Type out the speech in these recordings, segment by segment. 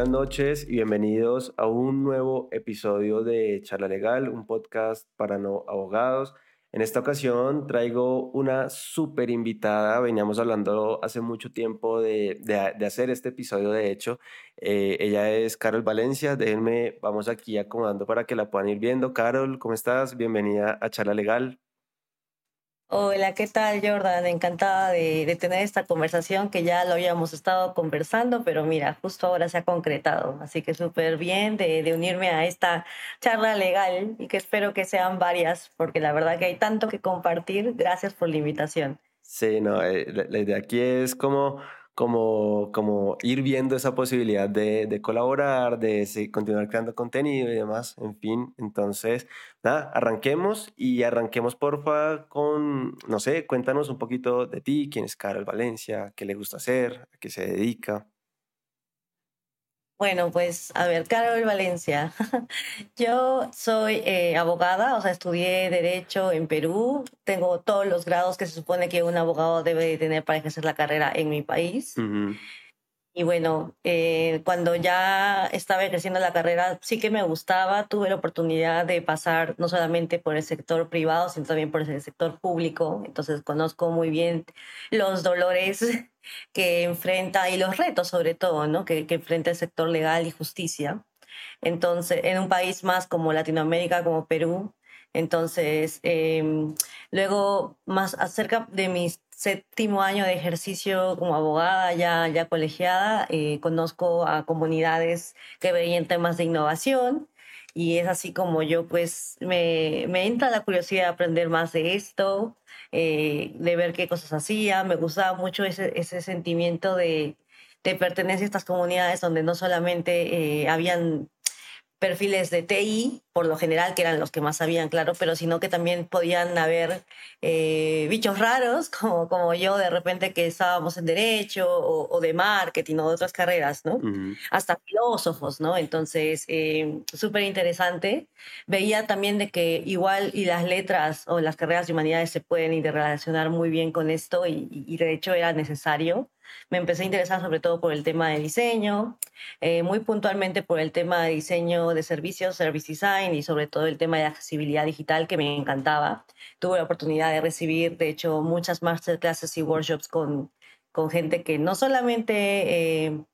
buenas noches y bienvenidos a un nuevo episodio de Charla Legal, un podcast para no abogados. En esta ocasión traigo una súper invitada. Veníamos hablando hace mucho tiempo de, hacer este episodio, de hecho. Eh, ella es Carol Valencia. Déjenme, vamos aquí acomodando para que la puedan ir viendo. Carol, ¿cómo estás? Bienvenida a Charla Legal. Hola, ¿qué tal Jordan? Encantada de, tener esta conversación que ya lo habíamos estado conversando, pero mira, justo ahora se ha concretado. Así que súper bien de, unirme a esta charla legal y que espero que sean varias, porque la verdad que hay tanto que compartir. Gracias por la invitación. Sí, no, eh, la idea aquí es como como, como ir viendo esa posibilidad de, de colaborar, de continuar creando contenido y demás, en fin. Entonces, nada, arranquemos y arranquemos porfa con, no sé, cuéntanos un poquito de ti, quién es Carol Valencia, qué le gusta hacer, a qué se dedica. Bueno, pues a ver, Carol Valencia. Yo soy eh, abogada, o sea, estudié Derecho en Perú. Tengo todos los grados que se supone que un abogado debe tener para ejercer la carrera en mi país. Y bueno, eh, cuando ya estaba ejerciendo la carrera, sí que me gustaba. Tuve la oportunidad de pasar no solamente por el sector privado, sino también por el sector público. Entonces conozco muy bien los dolores que enfrenta y los retos sobre todo, ¿no? Que, que enfrenta el sector legal y justicia. Entonces, en un país más como Latinoamérica, como Perú, entonces, em, luego, más acerca de mis séptimo año de ejercicio como abogada ya, ya colegiada, eh, conozco a comunidades que veían temas de innovación y es así como yo pues me, me entra la curiosidad de aprender más de esto, eh, de ver qué cosas hacía, me gustaba mucho ese, ese sentimiento de, de pertenencia a estas comunidades donde no solamente eh, habían perfiles de TI, por lo general, que eran los que más sabían, claro, pero sino que también podían haber eh, bichos raros, como, como yo, de repente que estábamos en derecho o, de marketing o de otras carreras, ¿no? Hasta filósofos, ¿no? Entonces, eh, súper interesante. Veía también de que igual y las letras o las carreras de humanidades se pueden interrelacionar muy bien con esto y, y de hecho era necesario me empecé a interesar sobre todo por el tema de diseño, eh, muy puntualmente por el tema de diseño de servicios, service design y sobre todo el tema de accesibilidad digital que me encantaba. Tuve la oportunidad de recibir, de hecho, muchas masterclasses y workshops con, con gente que no solamente... Eh,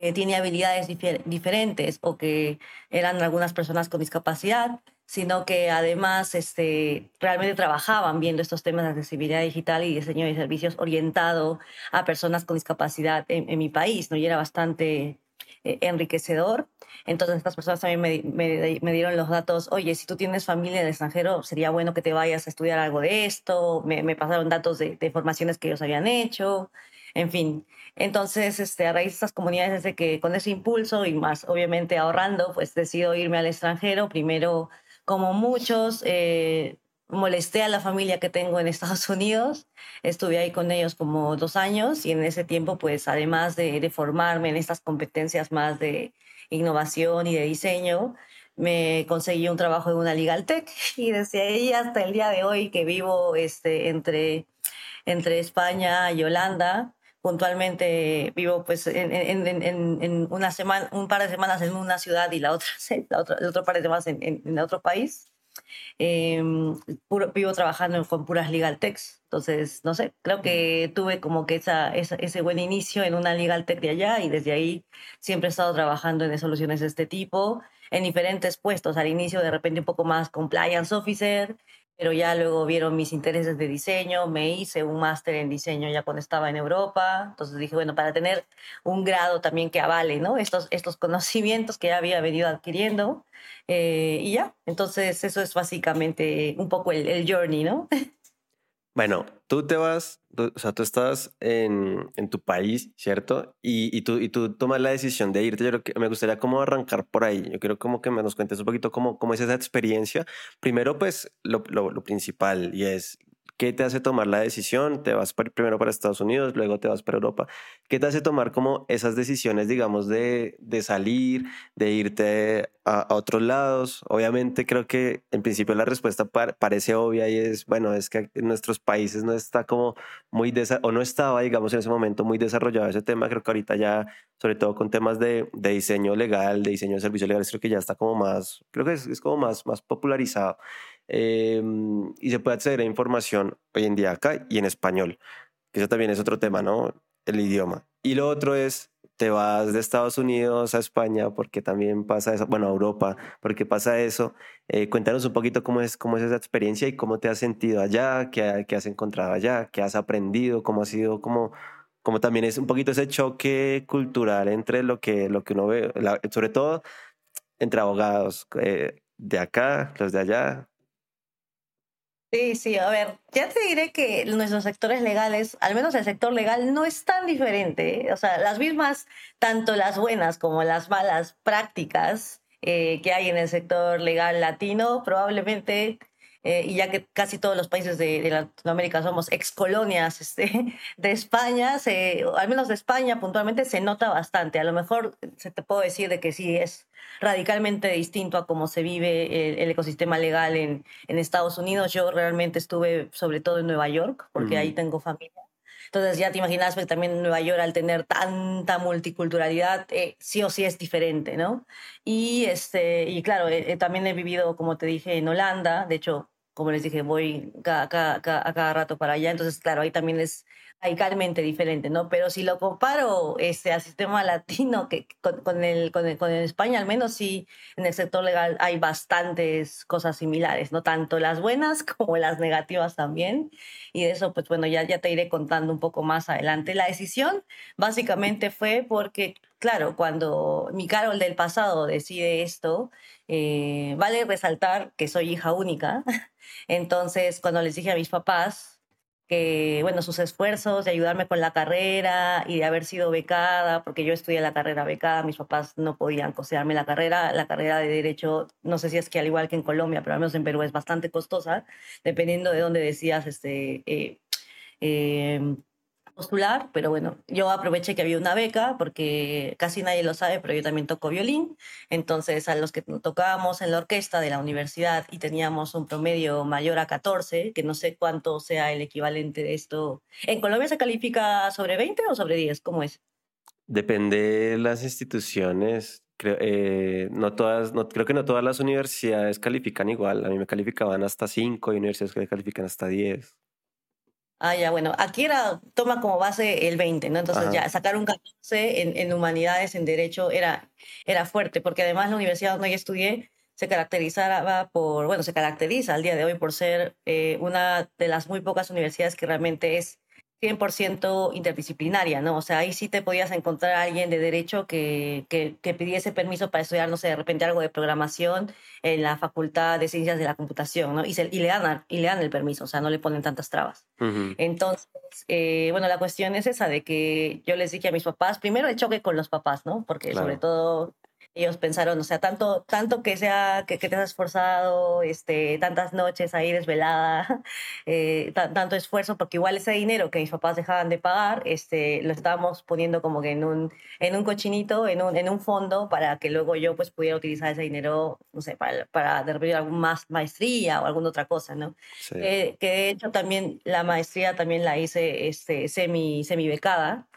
eh, tiene habilidades diferentes o que eran algunas personas con discapacidad, sino que además este, realmente trabajaban viendo estos temas de accesibilidad digital y diseño de servicios orientado a personas con discapacidad en, mi país, ¿no? Y era bastante eh, enriquecedor. Entonces estas personas también me, me, dieron los datos, oye, si tú tienes familia en el extranjero, sería bueno que te vayas a estudiar algo de esto, me, pasaron datos de, de, formaciones que ellos habían hecho, en fin. Entonces, este, a raíz de estas comunidades, desde que con ese impulso y más, obviamente ahorrando, pues decido irme al extranjero, primero como muchos, eh, molesté a la familia que tengo en Estados Unidos. Estuve ahí con ellos como dos años y en ese tiempo, pues además de, formarme en estas competencias más de innovación y de diseño, me conseguí un trabajo en una legal tech y desde ahí hasta el día de hoy que vivo este, entre, entre España y Holanda, puntualmente vivo pues en, en, en, una semana, un par de semanas en una ciudad y la otra, la otra el otro par de semanas en, en, otro país. Em, vivo trabajando con puras legal techs, entonces, no sé, creo que tuve como que esa, ese buen inicio en una legal tech de allá y desde ahí siempre he estado trabajando en soluciones de este tipo, en diferentes puestos, al inicio de repente un poco más compliance officer, pero ya luego vieron mis intereses de diseño, me hice un máster en diseño ya cuando estaba en Europa, entonces dije, bueno, para tener un grado también que avale, ¿no? Estos, estos conocimientos que ya había venido adquiriendo, eh, y ya, entonces eso es básicamente un poco el, el journey, ¿no? Bueno, tú te vas, o sea, tú estás en, en tu país, ¿cierto? Y, y, tú, y tú tomas la decisión de irte. Yo creo que me gustaría como arrancar por ahí. Yo quiero como que me nos cuentes un poquito cómo, cómo es esa experiencia. Primero, pues, lo, lo, lo principal y es ¿Qué te hace tomar la decisión? Te vas primero para Estados Unidos, luego te vas para Europa. ¿Qué te hace tomar como esas decisiones, digamos, de, de salir, de irte a, otros lados? Obviamente creo que en principio la respuesta parece obvia y es, bueno, es que en nuestros países no está como muy, o no estaba, digamos, en ese momento muy desarrollado ese tema. Creo que ahorita ya, sobre todo con temas de, de diseño legal, de diseño de servicios legales, creo que ya está como más, creo que es, es como más, más popularizado. Em, y se puede acceder a información hoy en día acá y en español, que eso también es otro tema, ¿no? El idioma. Y lo otro es, te vas de Estados Unidos a España, porque también pasa eso, bueno, a Europa, porque pasa eso. Eh, cuéntanos un poquito cómo es, cómo es esa experiencia y cómo te has sentido allá, qué, qué has encontrado allá, qué has aprendido, cómo ha sido, cómo, como también es un poquito ese choque cultural entre lo que, lo que uno ve, sobre todo entre abogados eh, de acá, los de allá, Sí, sí, a ver, ya te diré que nuestros sectores legales, al menos el sector legal, no es tan diferente. ¿eh? O sea, las mismas, tanto las buenas como las malas prácticas eh, que hay en el sector legal latino, probablemente eh, y ya que casi todos los países de, Latinoamérica somos excolonias este, de España, se, al menos de España puntualmente se nota bastante. A lo mejor se te puedo decir de que sí es radicalmente distinto a cómo se vive el, ecosistema legal en, en, Estados Unidos. Yo realmente estuve sobre todo en Nueva York, porque ahí tengo familia. Entonces ya te imaginas que también en Nueva York al tener tanta multiculturalidad, eh, sí o sí es diferente, ¿no? Y, este, y claro, eh, también he vivido, como te dije, en Holanda, de hecho, como les dije, voy cada, cada, cada, rato para allá, entonces claro, ahí también es radicalmente diferente, ¿no? Pero si lo comparo este, al sistema latino que, con, el, con, el, con España, al menos sí, en el sector legal hay bastantes cosas similares, ¿no? Tanto las buenas como las negativas también. Y de eso, pues bueno, ya, ya te iré contando un poco más adelante. La decisión básicamente fue porque, claro, cuando mi Carol del pasado decide esto, eh, vale resaltar que soy hija única. Entonces, cuando les dije a mis papás, que, bueno, sus esfuerzos de ayudarme con la carrera y de haber sido becada, porque yo estudié la carrera becada, mis papás no podían costearme la carrera. La carrera de Derecho, no sé si es que al igual que en Colombia, pero al menos en Perú es bastante costosa, dependiendo de dónde decías este, eh, eh, postular, pero bueno, yo aproveché que había una beca porque casi nadie lo sabe, pero yo también toco violín, entonces a los que tocábamos en la orquesta de la universidad y teníamos un promedio mayor a 14, que no sé cuánto sea el equivalente de esto, ¿en Colombia se califica sobre 20 o sobre 10? ¿Cómo es? Depende de las instituciones. Creo, eh, no todas, creo que no todas las universidades califican igual. A mí me calificaban hasta 5 y universidades que califican hasta 10. Ah, ya, bueno, aquí era, toma como base el 20, ¿no? Entonces ya sacar un 14 en, en, humanidades, en derecho, era, era fuerte, porque además la universidad donde yo estudié se caracterizaba por, bueno, se caracteriza al día de hoy por ser eh, una de las muy pocas universidades que realmente es 100% interdisciplinaria, ¿no? O sea, ahí sí te podías encontrar a alguien de derecho que, que, que, pidiese permiso para estudiar, no sé, de repente algo de programación en la Facultad de Ciencias de la Computación, ¿no? Y, se, y, le, dan, y le dan el permiso, o sea, no le ponen tantas trabas. Entonces, eh, bueno, la cuestión es esa de que yo les dije a mis papás, primero el choque con los papás, ¿no? Porque sobre todo ellos pensaron, o sea, tanto, tanto que sea, que, que te has esforzado, este, tantas noches ahí desvelada, eh, tanto esfuerzo, porque igual ese dinero que mis papás dejaban de pagar, este, lo estábamos poniendo como que en un, en un cochinito, en un, en un fondo, para que luego yo pues pudiera utilizar ese dinero, no sé, para, para de repente alguna más maestría o alguna otra cosa, ¿no? que de hecho también la maestría también la hice este, semi, semi becada,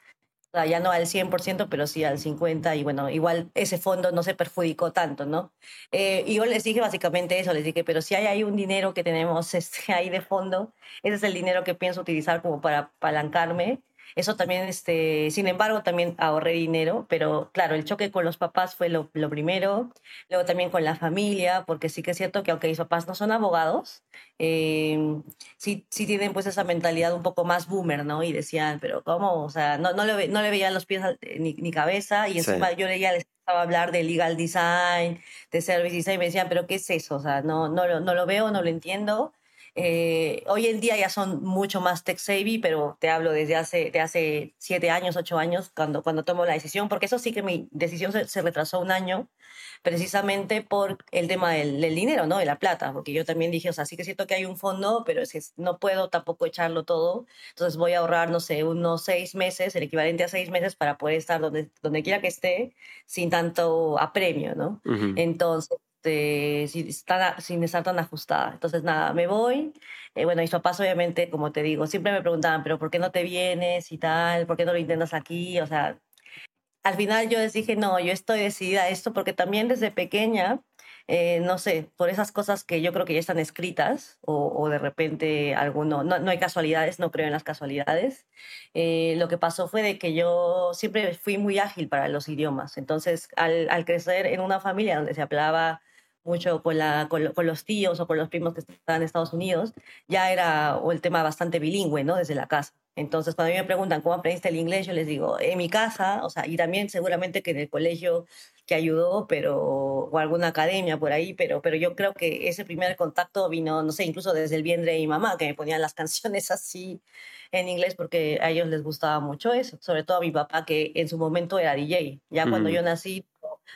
ya no al 100%, pero sí al 50%, y bueno, igual ese fondo no se perjudicó tanto, ¿no? Eh, y yo les dije básicamente eso, les dije, pero si hay ahí un dinero que tenemos este, ahí de fondo, ese es el dinero que pienso utilizar como para apalancarme eso también, este, sin embargo, también ahorré dinero, pero claro, el choque con los papás fue lo, lo, primero, luego también con la familia, porque sí que es cierto que aunque mis papás no son abogados, eh, sí, sí tienen pues esa mentalidad un poco más boomer, ¿no? Y decían, pero ¿cómo? O sea, no, no, le, no le veían los pies ni, ni cabeza y encima yo ya les estaba a hablar de legal design, de service design, y me decían, pero ¿qué es eso? O sea, no, no, no lo veo, no lo entiendo. Eh, hoy en día ya son mucho más tech savvy, pero te hablo desde hace, de hace siete años, ocho años, cuando, cuando tomo la decisión, porque eso sí que mi decisión se, se retrasó un año, precisamente por el tema del, del, dinero, ¿no? De la plata, porque yo también dije, o sea, sí que siento que hay un fondo, pero es que no puedo tampoco echarlo todo, entonces voy a ahorrar, no sé, unos seis meses, el equivalente a seis meses para poder estar donde, donde quiera que esté, sin tanto apremio, ¿no? Uh -huh. Entonces, este, sin, estar, sin estar tan ajustada. Entonces, nada, me voy. Eh, bueno, mis papás, obviamente, como te digo, siempre me preguntaban, pero ¿por qué no te vienes y tal? ¿Por qué no lo intentas aquí? O sea, al final yo les dije, no, yo estoy decidida a esto porque también desde pequeña, eh, no sé, por esas cosas que yo creo que ya están escritas o, o de repente alguno, no, no, hay casualidades, no creo en las casualidades. Eh, lo que pasó fue de que yo siempre fui muy ágil para los idiomas. Entonces, al, al crecer en una familia donde se hablaba mucho con, la, con, con, los tíos o con los primos que estaban en Estados Unidos, ya era el tema bastante bilingüe, ¿no? Desde la casa. Entonces, cuando a mí me preguntan cómo aprendiste el inglés, yo les digo, en mi casa, o sea, y también seguramente que en el colegio que ayudó, pero, o alguna academia por ahí, pero, pero yo creo que ese primer contacto vino, no sé, incluso desde el vientre de mi mamá, que me ponían las canciones así en inglés porque a ellos les gustaba mucho eso, sobre todo a mi papá, que en su momento era DJ. Ya mm. cuando yo nací,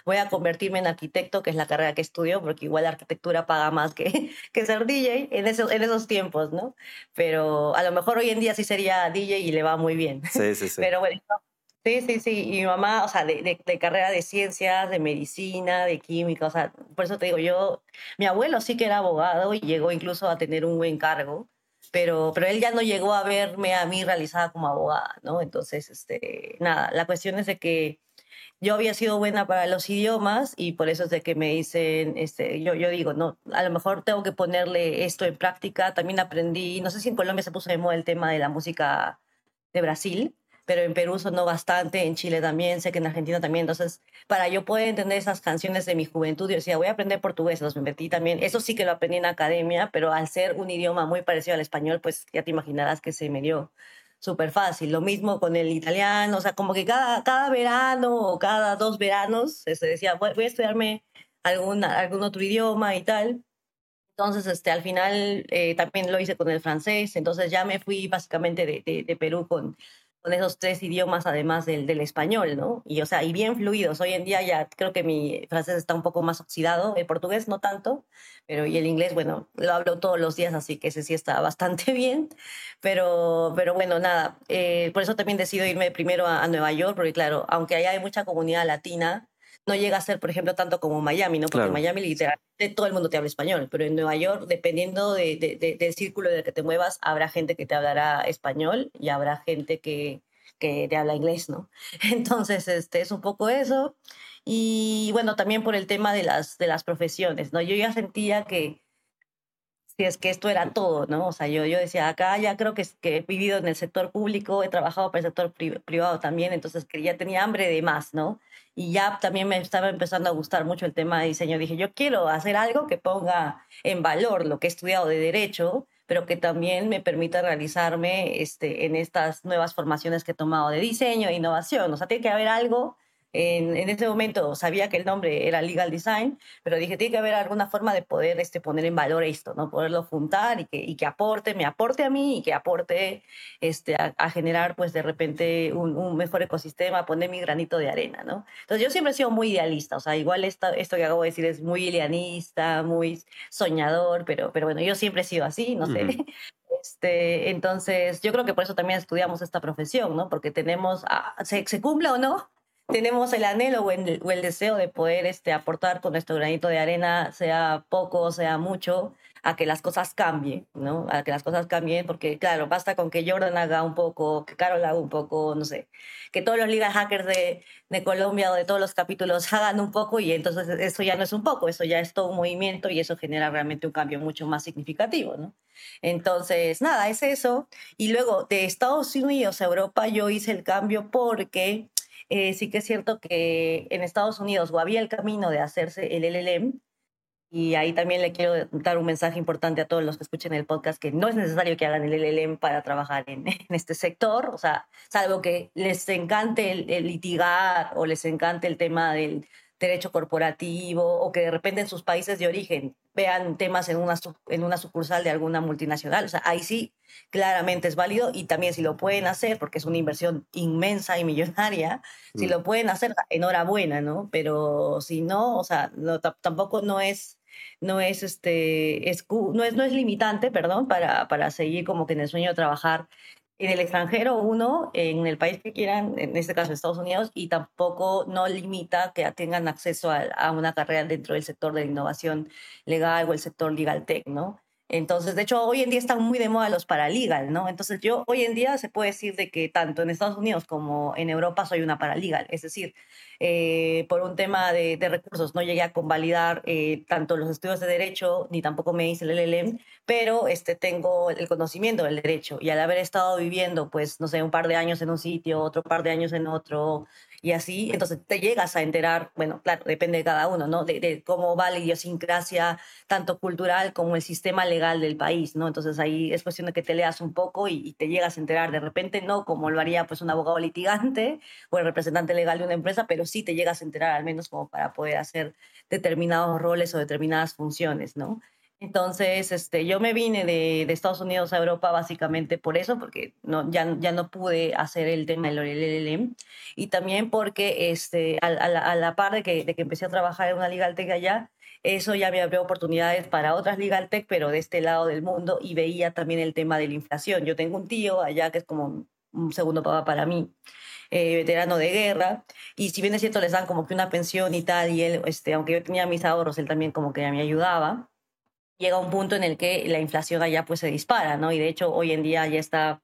voy a convertirme en arquitecto, que es la carrera que estudio, porque igual la arquitectura paga más que, que ser DJ en esos, en esos tiempos, ¿no? Pero a lo mejor hoy en día sí sería DJ y le va muy bien. Sí, sí, sí. Pero bueno, sí, sí, sí. Y mi mamá, o sea, de, de, de, carrera de ciencias, de medicina, de química, o sea, por eso te digo, yo, mi abuelo sí que era abogado y llegó incluso a tener un buen cargo. Pero, pero él ya no llegó a verme a mí realizada como abogada, ¿no? Entonces, este, nada, la cuestión es de que yo había sido buena para los idiomas y por eso es de que me dicen, este, yo, digo, no, a lo mejor tengo que ponerle esto en práctica. También aprendí, no sé si en Colombia se puso de moda el tema de la música de Brasil, pero en Perú sonó bastante, en Chile también, sé que en Argentina también. Entonces, para yo poder entender esas canciones de mi juventud, yo decía, voy a aprender portugués, los me metí también. Eso sí que lo aprendí en academia, pero al ser un idioma muy parecido al español, pues ya te imaginarás que se me dio súper fácil. Lo mismo con el italiano, o sea, como que cada, cada verano o cada dos veranos se decía, voy, voy a estudiarme algún, algún otro idioma y tal. Entonces, este, al final eh, también lo hice con el francés, entonces ya me fui básicamente de, de, de Perú con, con esos tres idiomas además del, del, español, ¿no? Y o sea, y bien fluidos. Hoy en día ya creo que mi francés está un poco más oxidado, el portugués no tanto, pero y el inglés, bueno, lo hablo todos los días, así que ese sí está bastante bien. Pero, pero bueno, nada, eh, por eso también decido irme primero a, a, Nueva York, porque claro, aunque allá hay mucha comunidad latina, no llega a ser, por ejemplo, tanto como Miami, ¿no? Porque Claro. en Miami literalmente todo el mundo te habla español, pero en Nueva York, dependiendo de, de- de- del círculo en el que te muevas, habrá gente que te hablará español y habrá gente que, que te habla inglés, ¿no? Entonces, este, es un poco eso. Y bueno, también por el tema de las, de las profesiones, ¿no? Yo ya sentía que si es que esto era todo, ¿no? O sea, yo, yo decía, acá ya creo que, que he vivido en el sector público, he trabajado para el sector pri- privado también, entonces que ya tenía hambre de más, ¿no? Y ya también me estaba empezando a gustar mucho el tema de diseño. Dije, yo quiero hacer algo que ponga en valor lo que he estudiado de derecho, pero que también me permita realizarme este, en estas nuevas formaciones que he tomado de diseño e innovación. O sea, tiene que haber algo. En, en ese momento sabía que el nombre era Legal Design, pero dije, tiene que haber alguna forma de poder este, poner en valor esto, ¿no? Poderlo juntar y que, y que aporte, me aporte a mí y que aporte este, a, a generar, pues, de repente un, un mejor ecosistema, poner mi granito de arena, ¿no? Entonces, yo siempre he sido muy idealista, o sea, igual esta, esto que acabo de decir es muy idealista, muy soñador, pero, pero bueno, yo siempre he sido así, no sé. Este, entonces, yo creo que por eso también estudiamos esta profesión, ¿no? Porque tenemos, ah, se, se cumpla o no, tenemos el anhelo o el, o el deseo de poder este, aportar con nuestro granito de arena, sea poco, sea mucho, a que las cosas cambien, ¿no? A que las cosas cambien, porque claro, basta con que Jordan haga un poco, que Carol haga un poco, no sé, que todos los legal hackers de, de Colombia o de todos los capítulos hagan un poco y entonces eso ya no es un poco, eso ya es todo un movimiento y eso genera realmente un cambio mucho más significativo, ¿no? Entonces, nada, es eso. Y luego de Estados Unidos a Europa yo hice el cambio porque eh, sí que es cierto que en Estados Unidos había el camino de hacerse el LLM, y ahí también le quiero dar un mensaje importante a todos los que escuchen el podcast, que no es necesario que hagan el LLM para trabajar en, este sector, o sea, salvo que les encante el litigar o les encante el tema del, derecho corporativo o que de repente en sus países de origen vean temas en una, en una sucursal de alguna multinacional. O sea, ahí sí claramente es válido y también si lo pueden hacer, porque es una inversión inmensa y millonaria, si mm. lo pueden hacer, enhorabuena, ¿no? Pero si no, o sea, tampoco no es no es este no es no es limitante perdón para, para seguir como que en el sueño de trabajar en el extranjero uno, en el país que quieran, en este caso Estados Unidos, y tampoco no limita que tengan acceso a, una carrera dentro del sector de la innovación legal o el sector legal tech, ¿no? Entonces, de hecho, hoy en día están muy de moda los paralegal, ¿no? Entonces, yo hoy en día se puede decir de que tanto en Estados Unidos como en Europa soy una paralegal, es decir, eh, por un tema de, recursos no llegué a convalidar eh, tanto los estudios de derecho ni tampoco me hice el LLM, pero este, tengo el conocimiento del derecho y al haber estado viviendo, pues, no sé, un par de años en un sitio, otro par de años en otro, y así, entonces te llegas a enterar, bueno, claro, depende de cada uno, ¿no? De, cómo va la idiosincrasia, tanto cultural como el sistema legal del país, ¿no? Entonces ahí es cuestión de que te leas un poco y, te llegas a enterar, de repente no como lo haría pues un abogado litigante o el representante legal de una empresa, pero sí te llegas a enterar al menos como para poder hacer determinados roles o determinadas funciones, ¿no? Entonces, este, yo me vine de, de, Estados Unidos a Europa básicamente por eso, porque no, ya, ya no pude hacer el tema del LLM, y también porque este, a, a, la, par de que, de que empecé a trabajar en una Legal Tech allá, eso ya me abrió oportunidades para otras Legal Tech, pero de este lado del mundo, y veía también el tema de la inflación. Yo tengo un tío allá que es como un segundo papá para mí. Eh, veterano de guerra, y si bien es cierto les dan como que una pensión y tal, y él, este, aunque yo tenía mis ahorros, él también como que me ayudaba, llega un punto en el que la inflación allá pues se dispara, ¿no? Y de hecho hoy en día ya está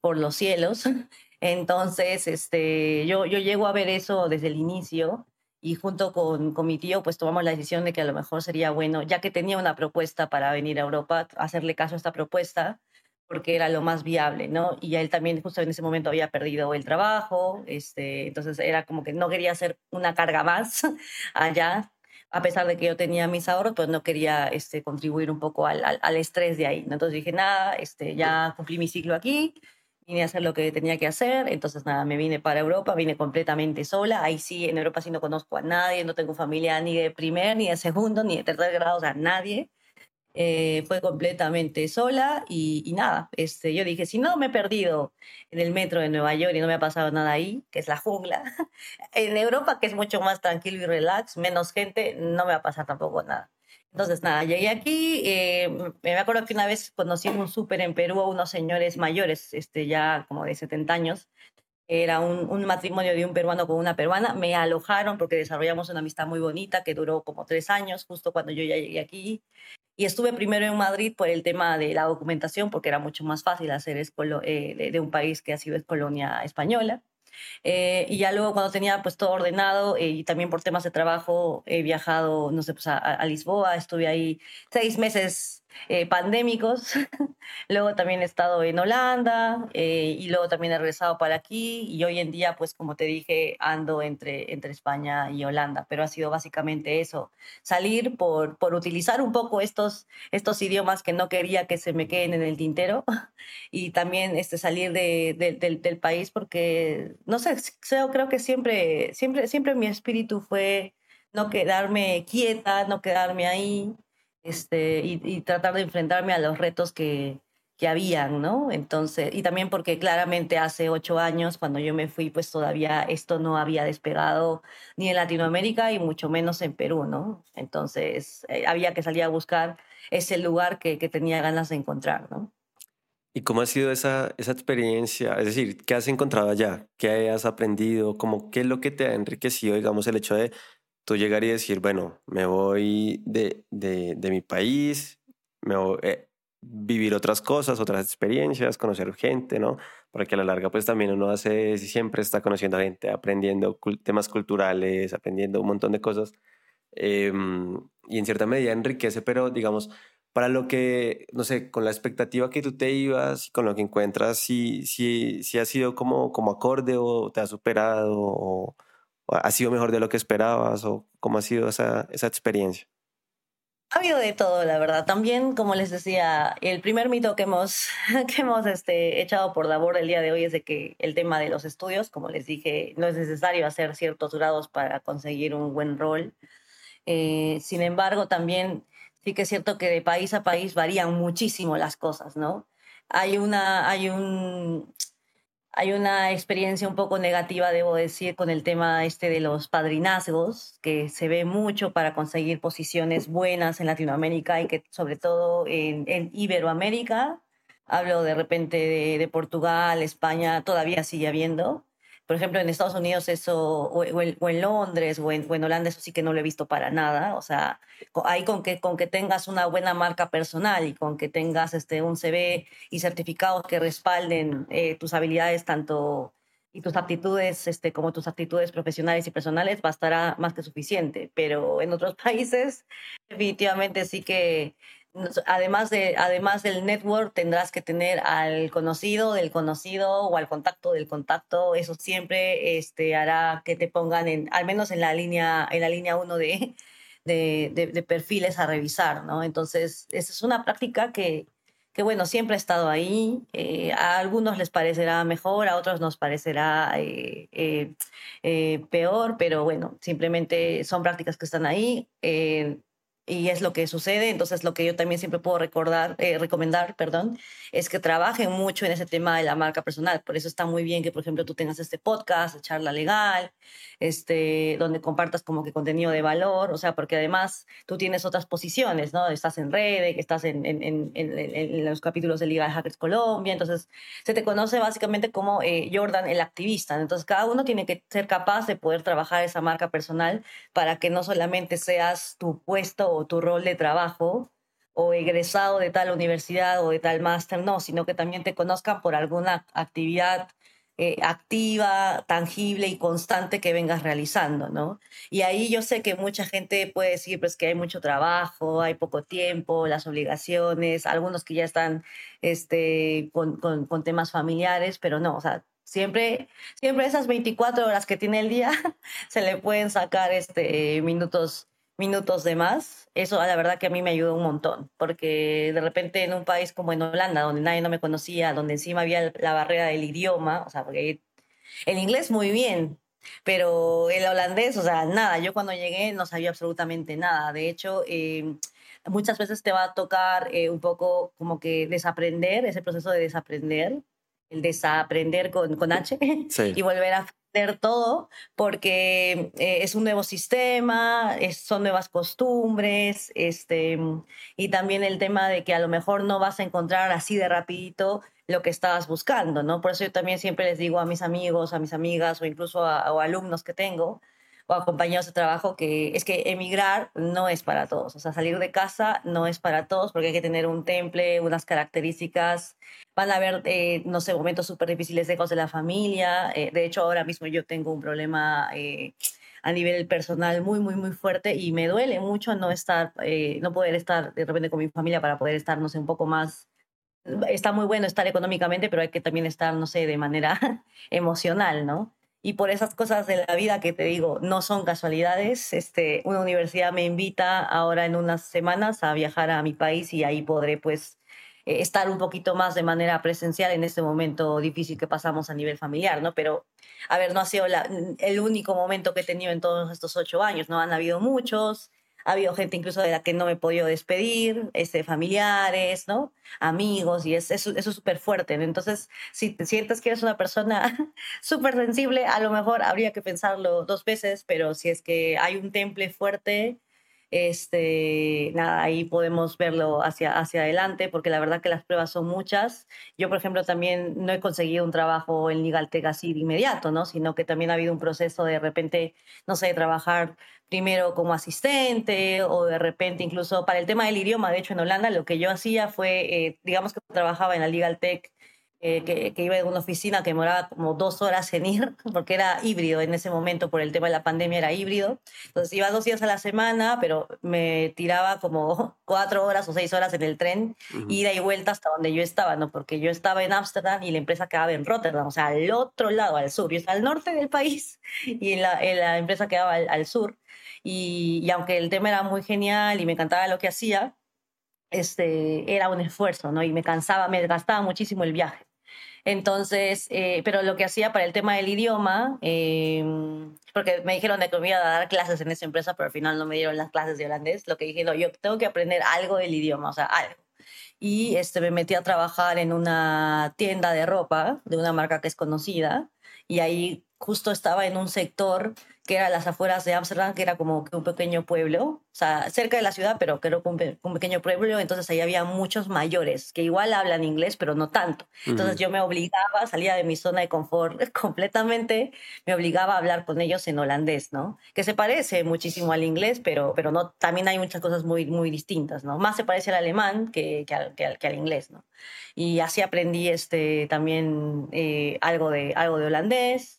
por los cielos. Entonces, este, yo, yo llego a ver eso desde el inicio y junto con, con mi tío pues tomamos la decisión de que a lo mejor sería bueno, ya que tenía una propuesta para venir a Europa, hacerle caso a esta propuesta porque era lo más viable, ¿no? Y él también justo en ese momento había perdido el trabajo, este, entonces era como que no quería hacer una carga más allá, a pesar de que yo tenía mis ahorros, pues no quería este, contribuir un poco al, al, estrés de ahí. Entonces dije, nada, este, ya cumplí mi ciclo aquí, vine a hacer lo que tenía que hacer, entonces nada, me vine para Europa, vine completamente sola, ahí sí, en Europa sí no conozco a nadie, no tengo familia ni de primer, ni de segundo, ni de tercer grado, o sea, nadie. Eh, fue completamente sola y, nada, este, yo dije, si no me he perdido en el metro de Nueva York y no me ha pasado nada ahí, que es la jungla, en Europa, que es mucho más tranquilo y relax, menos gente, no me va a pasar tampoco nada. Entonces, nada, llegué aquí, eh, me acuerdo que una vez conocí en un súper en Perú a unos señores mayores, este, ya como de 70 años, era un, un, matrimonio de un peruano con una peruana, me alojaron porque desarrollamos una amistad muy bonita que duró como tres años, justo cuando yo ya llegué aquí. Y estuve primero en Madrid por el tema de la documentación, porque era mucho más fácil hacer eh, de, un país que ha sido colonia española. Eh, y ya luego cuando tenía pues todo ordenado eh, y también por temas de trabajo he viajado, no sé, pues a, a Lisboa, estuve ahí seis meses eh, pandémicos. luego también he estado en Holanda eh, y luego también he regresado para aquí y hoy en día, pues como te dije, ando entre, entre España y Holanda, pero ha sido básicamente eso, salir por, por utilizar un poco estos, estos idiomas que no quería que se me queden en el tintero y también este, salir de, del, del país porque, no sé, creo, creo que siempre, siempre, siempre mi espíritu fue no quedarme quieta, no quedarme ahí, este, y, tratar de enfrentarme a los retos que, que habían, ¿no? Entonces, y también porque claramente hace ocho años, cuando yo me fui, pues todavía esto no había despegado ni en Latinoamérica y mucho menos en Perú, ¿no? Entonces, eh, había que salir a buscar ese lugar que, que, tenía ganas de encontrar, ¿no? ¿Y cómo ha sido esa, esa experiencia? Es decir, ¿qué has encontrado allá? ¿Qué has aprendido? ¿Cómo, ¿Qué es lo que te ha enriquecido, digamos, el hecho de tú llegar y decir, bueno, me voy de, de, de mi país, me voy eh, vivir otras cosas, otras experiencias, conocer gente, ¿no? Porque a la larga pues también uno hace, siempre está conociendo a gente, aprendiendo temas culturales, aprendiendo un montón de cosas. Em, y en cierta medida enriquece, pero digamos, para lo que, no sé, con la expectativa que tú te ibas, con lo que encuentras, si, si, si ha sido como, como acorde o te ha superado o, ¿Ha sido mejor de lo que esperabas o cómo ha sido esa, esa experiencia? Ha habido de todo, la verdad. También, como les decía, el primer mito que hemos, que hemos este, echado por la borda el día de hoy es de que el tema de los estudios, como les dije, no es necesario hacer ciertos grados para conseguir un buen rol. Eh, sin embargo, también sí que es cierto que de país a país varían muchísimo las cosas, ¿no? Hay una, hay un, hay una experiencia un poco negativa, debo decir, con el tema este de los padrinazgos, que se ve mucho para conseguir posiciones buenas en Latinoamérica y que sobre todo en, Iberoamérica, hablo de repente de, Portugal, España, todavía sigue habiendo, por ejemplo, en Estados Unidos eso, o, en, Londres o en, Holanda, eso sí que no lo he visto para nada. O sea, ahí con que, con que tengas una buena marca personal y con que tengas este, un CV y certificados que respalden eh, tus habilidades tanto y tus aptitudes este, como tus actitudes profesionales y personales, bastará más que suficiente. Pero en otros países, definitivamente sí que además, de, además del network, tendrás que tener al conocido del conocido o al contacto del contacto. Eso siempre este, hará que te pongan, en, al menos en la línea, en la línea uno de, de, de, perfiles a revisar, ¿no? Entonces, esa es una práctica que, que bueno, siempre ha estado ahí. Eh, a algunos les parecerá mejor, a otros nos parecerá eh, eh, peor, pero bueno, simplemente son prácticas que están ahí y es lo que sucede. Entonces, lo que yo también siempre puedo recordar, eh, recomendar, perdón, es que trabajen mucho en ese tema de la marca personal. Por eso está muy bien que, por ejemplo, tú tengas este podcast, charla legal, este, donde compartas como que contenido de valor, o sea, porque además tú tienes otras posiciones, ¿no? Estás en Red, que estás en, en, en, en, los capítulos de Liga de Hackers Colombia, entonces se te conoce básicamente como eh, Jordan el activista. Entonces, cada uno tiene que ser capaz de poder trabajar esa marca personal para que no solamente seas tu puesto tu rol de trabajo o egresado de tal universidad o de tal máster, no, sino que también te conozcan por alguna actividad eh, activa, tangible y constante que vengas realizando, ¿no? Y ahí yo sé que mucha gente puede decir, pues que hay mucho trabajo, hay poco tiempo, las obligaciones, algunos que ya están este, con, con, con temas familiares, pero no, o sea, siempre, siempre esas 24 horas que tiene el día se le pueden sacar este, minutos minutos de más, eso la verdad que a mí me ayudó un montón, porque de repente en un país como en Holanda, donde nadie no me conocía, donde encima había la barrera del idioma, o sea, porque el inglés muy bien, pero el holandés, o sea, nada, yo cuando llegué no sabía absolutamente nada, de hecho... Eh, muchas veces te va a tocar eh, un poco como que desaprender, ese proceso de desaprender, el desaprender con, con H y volver a todo porque eh, es un nuevo sistema, son nuevas costumbres, este, y también el tema de que a lo mejor no vas a encontrar así de rapidito lo que estabas buscando, ¿no? Por eso yo también siempre les digo a mis amigos, a mis amigas o incluso a alumnos que tengo, o a compañeros de trabajo que es que emigrar no es para todos, o sea, salir de casa no es para todos porque hay que tener un temple, unas características, van a haber, eh, no sé, momentos súper difíciles de de la familia, eh, de hecho ahora mismo yo tengo un problema... Eh, a nivel personal muy, muy, muy fuerte y me duele mucho no estar, no poder estar de repente con mi familia para poder estar, no sé, un poco más está muy bueno estar económicamente, pero hay que también estar, no sé, de manera emocional, ¿no? Y por esas cosas de la vida que te digo, no son casualidades. Este, una universidad me invita ahora en unas semanas a viajar a mi país y ahí podré pues eh, estar un poquito más de manera presencial en este momento difícil que pasamos a nivel familiar, ¿no? Pero, a ver, no ha sido el único momento que he tenido en todos estos ocho años, ¿no? Han habido muchos, ha habido gente incluso de la que no me he podido despedir, este, familiares, ¿no? Amigos, y es, eso, eso es súper fuerte. Entonces, si te sientes que eres una persona súper sensible, a lo mejor habría que pensarlo dos veces, pero si es que hay un temple fuerte, este, nada, ahí podemos verlo hacia, hacia adelante, porque la verdad que las pruebas son muchas. Yo, por ejemplo, también no he conseguido un trabajo en Ligaltec así de inmediato, ¿no? Sino que también ha habido un proceso de, repente, no sé, trabajar primero como asistente o de repente incluso para el tema del idioma. De hecho, en Holanda lo que yo hacía fue, eh, digamos que trabajaba en la Ligaltech eh, que, que, iba a una oficina que demoraba como dos horas en ir, porque era híbrido en ese momento, por el tema de la pandemia era híbrido. Entonces iba dos días a la semana, pero me tiraba como cuatro horas o seis horas en el tren, ida y vuelta hasta donde yo estaba, ¿no? Porque yo estaba en Ámsterdam y la empresa quedaba en Rotterdam, o sea, al otro lado, al sur. Yo estaba al norte del país y la, la empresa quedaba al, al sur y, aunque el tema era muy genial y me encantaba lo que hacía, este, era un esfuerzo, ¿no? Y me cansaba, me gastaba muchísimo el viaje. Entonces, eh, pero lo que hacía para el tema del idioma, em, porque me dijeron de que me iba a dar clases en esa empresa, pero al final no me dieron las clases de holandés, lo que dije, no, yo tengo que aprender algo del idioma, o sea, algo. Y este, me metí a trabajar en una tienda de ropa de una marca que es conocida, y ahí justo estaba en un sector que era las afueras de Ámsterdam, que era como un pequeño pueblo, o sea, cerca de la ciudad, pero creo que un, pequeño pueblo, entonces ahí había muchos mayores que igual hablan inglés, pero no tanto. Entonces yo me obligaba, salía de mi zona de confort completamente, me obligaba a hablar con ellos en holandés, ¿no? Que se parece muchísimo al inglés, pero, pero no, también hay muchas cosas muy, muy distintas, ¿no? Más se parece al alemán que, que, al, que, al, inglés, ¿no? Y así aprendí este, también eh, algo, de, algo de holandés,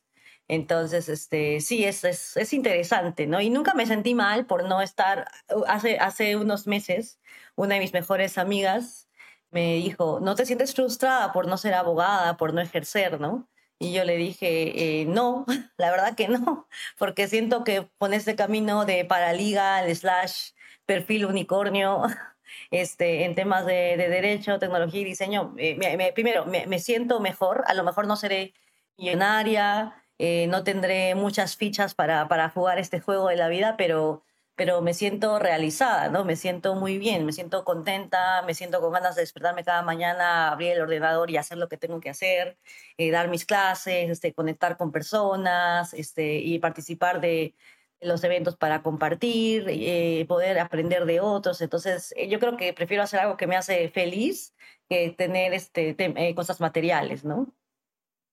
entonces, este, sí, es, es, es, interesante, ¿no? Y nunca me sentí mal por no estar, uh, hace, hace unos meses, una de mis mejores amigas me dijo, ¿no te sientes frustrada por no ser abogada, por no ejercer, ¿no? Y yo le dije, eh, no, la verdad que no, porque siento que con este camino de paraliga, slash, perfil unicornio, este, en temas de, de derecho, tecnología y diseño, eh, primero, me, me siento mejor, a lo mejor no seré millonaria, eh, no tendré muchas fichas para, para jugar este juego de la vida, pero, pero me siento realizada, ¿no? Me siento muy bien, me siento contenta, me siento con ganas de despertarme cada mañana, abrir el ordenador y hacer lo que tengo que hacer, eh, dar mis clases, este, conectar con personas este, y participar de los eventos para compartir, eh, poder aprender de otros. Entonces, yo creo que prefiero hacer algo que me hace feliz que tener este, cosas materiales, ¿no?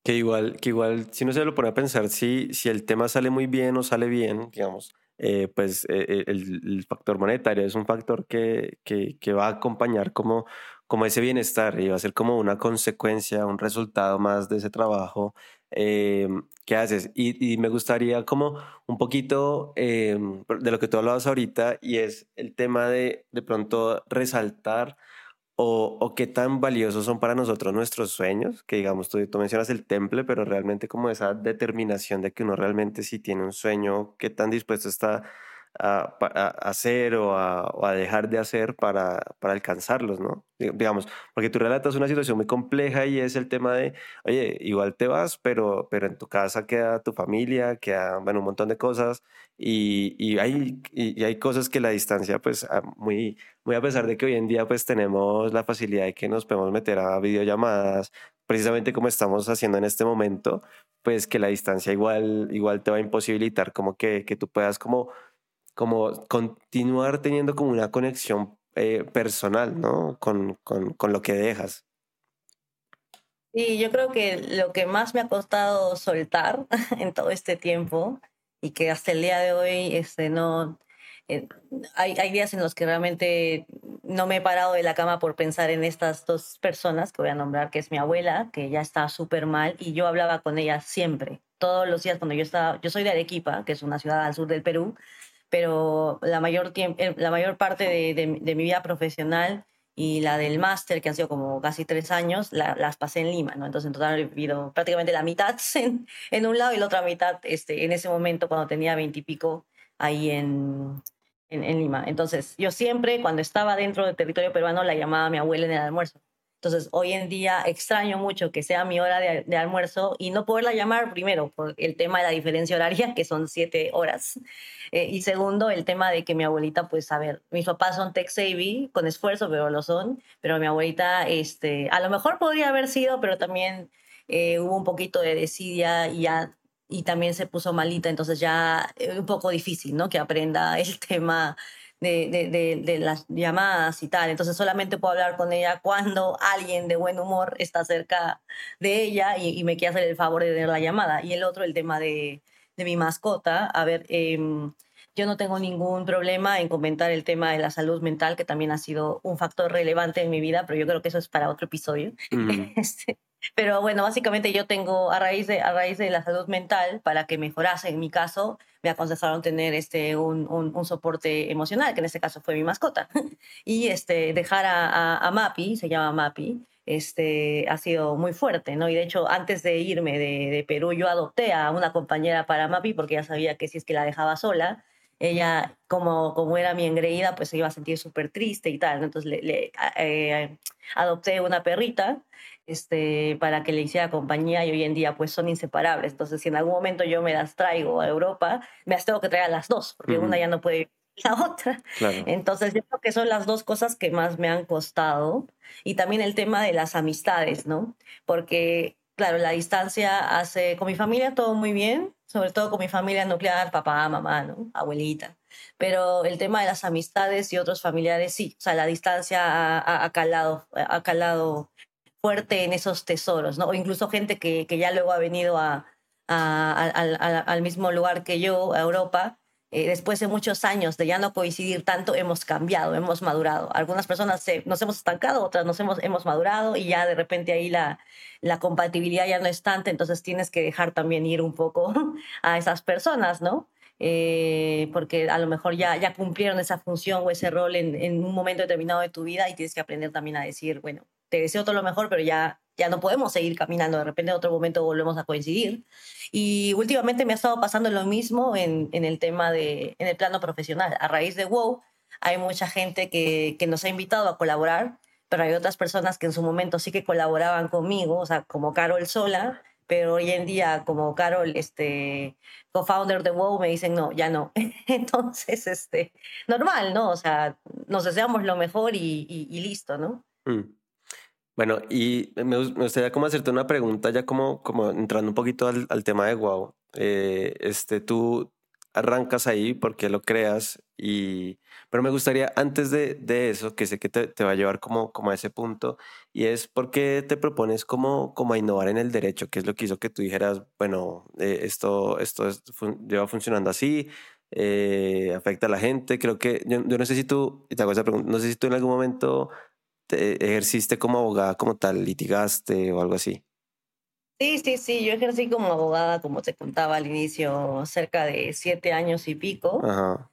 Que igual, que igual, si no se lo pone a pensar, si, si el tema sale muy bien o sale bien, digamos, eh, pues eh, eh, el, factor monetario es un factor que, que, que, va a acompañar como, como ese bienestar y va a ser como una consecuencia, un resultado más de ese trabajo que haces. Y, y, me gustaría como un poquito de lo que tú hablabas ahorita y es el tema de de pronto resaltar o, qué tan valiosos son para nosotros nuestros sueños, que digamos, tú, tú, mencionas el temple, pero realmente como esa determinación de que uno realmente sí tiene un sueño, qué tan dispuesto está a, hacer o a, dejar de hacer para, para alcanzarlos, ¿no? Digamos, porque tú relatas una situación muy compleja y es el tema de, oye, igual te vas, pero, pero en tu casa queda tu familia, queda, bueno, un montón de cosas y, y hay, y, hay cosas que la distancia, pues, muy, muy a pesar de que hoy en día, pues, tenemos la facilidad de que nos podemos meter a videollamadas, precisamente como estamos haciendo en este momento, pues que la distancia igual, igual te va a imposibilitar como que, que tú puedas como como continuar teniendo como una conexión eh, personal, ¿no? Con, con, con, lo que dejas. Sí, yo creo que lo que más me ha costado soltar en todo este tiempo y que hasta el día de hoy este, no... Eh, hay, hay días en los que realmente no me he parado de la cama por pensar en estas dos personas que voy a nombrar, que es mi abuela, que ya está súper mal, y yo hablaba con ella siempre, todos los días cuando yo estaba, yo soy de Arequipa, que es una ciudad al sur del Perú, pero la mayor, eh, la mayor parte de, de, mi vida profesional y la del máster, que han sido como casi tres años, las pasé en Lima, ¿no? Entonces en total he vivido prácticamente la mitad en, en un lado y la otra mitad este, en ese momento cuando tenía veintipico ahí en, en, en, Lima. Entonces yo siempre cuando estaba dentro del territorio peruano la llamaba a mi abuela en el almuerzo. Entonces, hoy en día extraño mucho que sea mi hora de, almuerzo y no poderla llamar primero por el tema de la diferencia horaria, que son siete horas. Eh, y segundo, el tema de que mi abuelita, pues, a ver, mis papás son tech savvy, con esfuerzo, pero lo son. Pero mi abuelita, este, a lo mejor podría haber sido, pero también eh, hubo un poquito de desidia y ya y también se puso malita, entonces ya es eh, un poco difícil, ¿no? Que aprenda el tema de, de, de, las llamadas y tal. Entonces solamente puedo hablar con ella cuando alguien de buen humor está cerca de ella y, me quiere hacer el favor de tener la llamada. Y el otro, el tema de, mi mascota. A ver, em, yo no tengo ningún problema en comentar el tema de la salud mental, que también ha sido un factor relevante en mi vida, pero yo creo que eso es para otro episodio. este, pero bueno, básicamente yo tengo, a raíz, de, a raíz de la salud mental, para que mejorase en mi caso, me aconsejaron tener este, un, un, soporte emocional, que en este caso fue mi mascota. y este, dejar a, a, Mapi, se llama Mapi, este, ha sido muy fuerte, ¿no? Y de hecho, antes de irme de, de, Perú, yo adopté a una compañera para Mapi porque ya sabía que si es que la dejaba sola, ella, como, como era mi engreída, pues se iba a sentir súper triste y tal. Entonces le, eh, adopté una perrita este, para que le hiciera compañía y hoy en día pues son inseparables. Entonces si en algún momento yo me las traigo a Europa, me las tengo que traer a las dos, porque una ya no puede la otra. Entonces, yo creo que son las dos cosas que más me han costado. Y también el tema de las amistades, ¿no? Porque, claro, la distancia hace, con mi familia todo muy bien, sobre todo con mi familia nuclear, papá, mamá, ¿no? Abuelita. Pero el tema de las amistades y otros familiares, sí, o sea, la distancia ha, calado, ha calado fuerte en esos tesoros, ¿no? O incluso gente que, que ya luego ha venido a, al mismo lugar que yo, a Europa, eh, después de muchos años de ya no coincidir tanto, hemos cambiado, hemos madurado. Algunas personas nos hemos estancado, otras nos hemos, hemos madurado y ya de repente ahí la, la compatibilidad ya no es tanta, entonces tienes que dejar también ir un poco a esas personas, ¿no? Eh, porque a lo mejor ya, ya cumplieron esa función o ese rol en, en un momento determinado de tu vida y tienes que aprender también a decir, bueno, te deseo todo lo mejor, pero ya, ya no podemos seguir caminando, de repente en otro momento volvemos a coincidir. Y últimamente me ha estado pasando lo mismo en, en el tema de, en el plano profesional. A raíz de WoW, hay mucha gente que, que nos ha invitado a colaborar, pero hay otras personas que en su momento sí que colaboraban conmigo, o sea, como Carol sola, pero hoy en día como Carol, este, co-founder de WoW, me dicen no, ya no. Entonces, este, normal, ¿no? O sea, nos deseamos lo mejor y, y, listo, ¿no? Mm. Bueno, y me, gustaría como hacerte una pregunta ya como, como entrando un poquito al, al tema de Wow. Eh, este, tú arrancas ahí porque lo creas y... Pero me gustaría antes de, de eso, que sé que te, te, va a llevar como, como a ese punto, y es por qué te propones como, como a innovar en el derecho, que es lo que hizo que tú dijeras, bueno, eh, esto, esto lleva funcionando así, eh, afecta a la gente. Creo que yo, yo, no sé si tú, te hago esa pregunta, no sé si tú en algún momento te ejerciste como abogada como tal, litigaste o algo así. Sí, sí, sí, yo ejercí como abogada, como te contaba al inicio, cerca de siete años y pico. Ajá.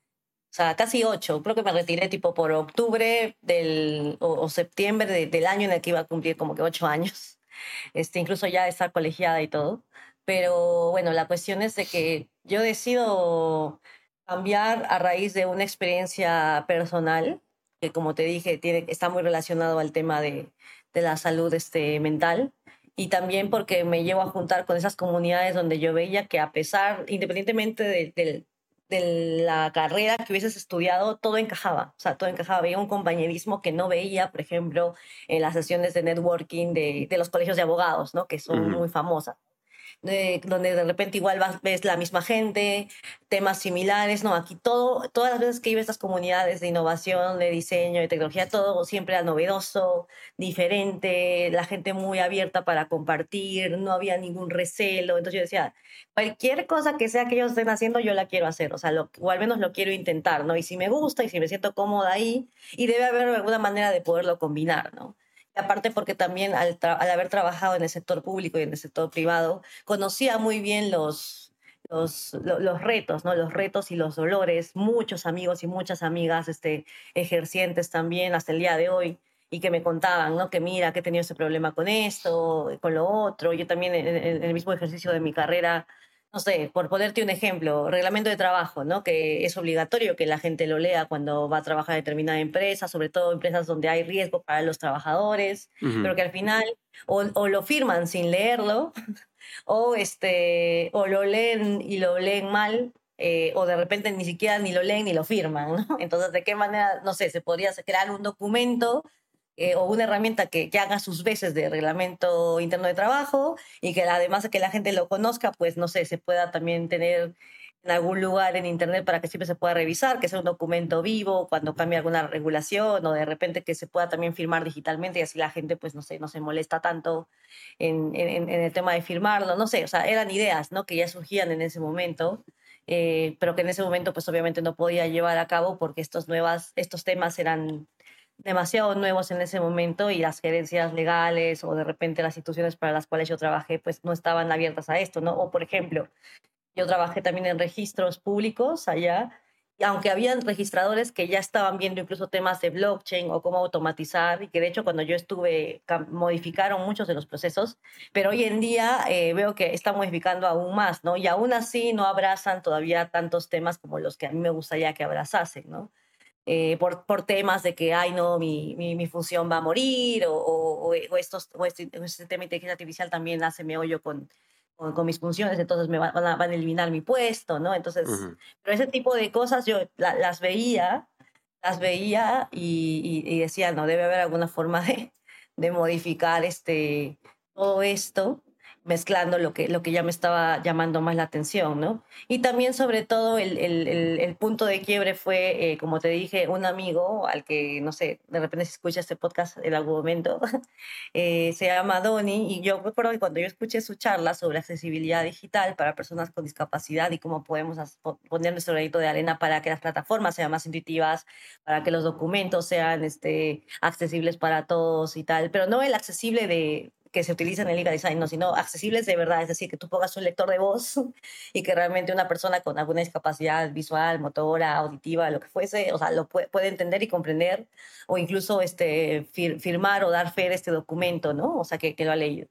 O sea, casi ocho. Creo que me retiré tipo por octubre del, o, septiembre del año en el que iba a cumplir como que ocho años. Este, incluso ya estar colegiada y todo. Pero bueno, la cuestión es de que yo decido cambiar a raíz de una experiencia personal que como te dije, tiene, está muy relacionado al tema de, de la salud este, mental y también porque me llevo a juntar con esas comunidades donde yo veía que a pesar, independientemente de, de, la carrera que hubieses estudiado, todo encajaba, o sea, todo encajaba. Veía un compañerismo que no veía, por ejemplo, en las sesiones de networking de, de los colegios de abogados, ¿no? que son muy famosas donde de repente igual vas, ves la misma gente, temas similares, no, aquí todo, todas las veces que iba a estas comunidades de innovación, de diseño, de tecnología, todo siempre era novedoso, diferente, la gente muy abierta para compartir, no había ningún recelo, entonces yo decía, cualquier cosa que sea que ellos estén haciendo, yo la quiero hacer, o sea, o al menos lo quiero intentar, ¿no? Y si me gusta y si me siento cómoda ahí, y debe haber alguna manera de poderlo combinar, ¿no? Aparte porque también al, haber trabajado en el sector público y en el sector privado, conocía muy bien los, los, los, retos, ¿no? Los retos y los dolores, muchos amigos y muchas amigas este, ejercientes también hasta el día de hoy y que me contaban, ¿no? Que mira, que he tenido ese problema con esto, con lo otro. Yo también en el mismo ejercicio de mi carrera no sé, por ponerte un ejemplo, reglamento de trabajo, ¿no? Que es obligatorio que la gente lo lea cuando va a trabajar en determinada empresa, sobre todo empresas donde hay riesgo para los trabajadores, pero que al final o, lo firman sin leerlo, o, este, o lo leen y lo leen mal, eh, o de repente ni siquiera ni lo leen ni lo firman, ¿no? Entonces, ¿de qué manera, no sé, se podría crear un documento eh, o una herramienta que, que, haga sus veces de reglamento interno de trabajo y que además de que la gente lo conozca, pues no sé, se pueda también tener en algún lugar en internet para que siempre se pueda revisar, que sea un documento vivo cuando cambie alguna regulación o de repente que se pueda también firmar digitalmente y así la gente pues no sé, no se molesta tanto en, en, en el tema de firmarlo, no sé, o sea, eran ideas, ¿no? Que ya surgían en ese momento. Eh, pero que en ese momento pues obviamente no podía llevar a cabo porque estos, nuevas, estos temas eran demasiado nuevos en ese momento y las gerencias legales o de repente las instituciones para las cuales yo trabajé pues no estaban abiertas a esto, ¿no? O por ejemplo, yo trabajé también en registros públicos allá aunque habían registradores que ya estaban viendo incluso temas de blockchain o cómo automatizar, y que de hecho cuando yo estuve modificaron muchos de los procesos, pero hoy en día eh, veo que está modificando aún más, ¿no? Y aún así no abrazan todavía tantos temas como los que a mí me gustaría que abrazasen, ¿no? Eh, por, por, temas de que, ay, no, mi, mi, función va a morir, o, o, estos, o este, este, tema de inteligencia artificial también hace meollo con, con, mis funciones, entonces me van a, van a, eliminar mi puesto, ¿no? Entonces, pero ese tipo de cosas yo las veía, las veía y, y, decía, no, debe haber alguna forma de, de modificar este, todo esto mezclando lo que, lo que ya me estaba llamando más la atención, ¿no? Y también, sobre todo, el, el, el, punto de quiebre fue, eh, como te dije, un amigo al que, no sé, de repente si escucha este podcast en algún momento, eh, se llama Donny, y yo recuerdo que cuando yo escuché su charla sobre accesibilidad digital para personas con discapacidad y cómo podemos poner nuestro granito de arena para que las plataformas sean más intuitivas, para que los documentos sean este, accesibles para todos y tal, pero no el accesible de que se utilizan en Legal Design, no, sino accesibles de verdad, es decir, que tú pongas un lector de voz y que realmente una persona con alguna discapacidad visual, motora, auditiva, lo que fuese, o sea, lo puede, puede entender y comprender o incluso este, firmar o dar fe de este documento, ¿no? O sea, que, que lo ha leído.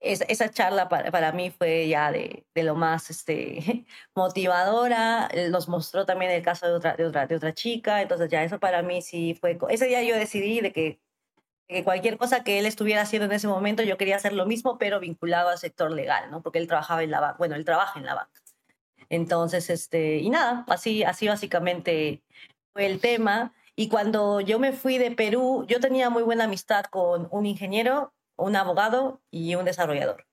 esa charla para, para, mí fue ya de, de, lo más este, motivadora. Nos mostró también el caso de otra, de, otra, de otra chica. Entonces ya eso para mí sí fue... Ese día yo decidí de que que cualquier cosa que él estuviera haciendo en ese momento, yo quería hacer lo mismo, pero vinculado al sector legal, ¿no? Porque él trabajaba en la banca, bueno, él trabaja en la banca. Entonces, este, y nada, así, así básicamente fue el tema. Y cuando yo me fui de Perú, yo tenía muy buena amistad con un ingeniero, un abogado y un desarrollador.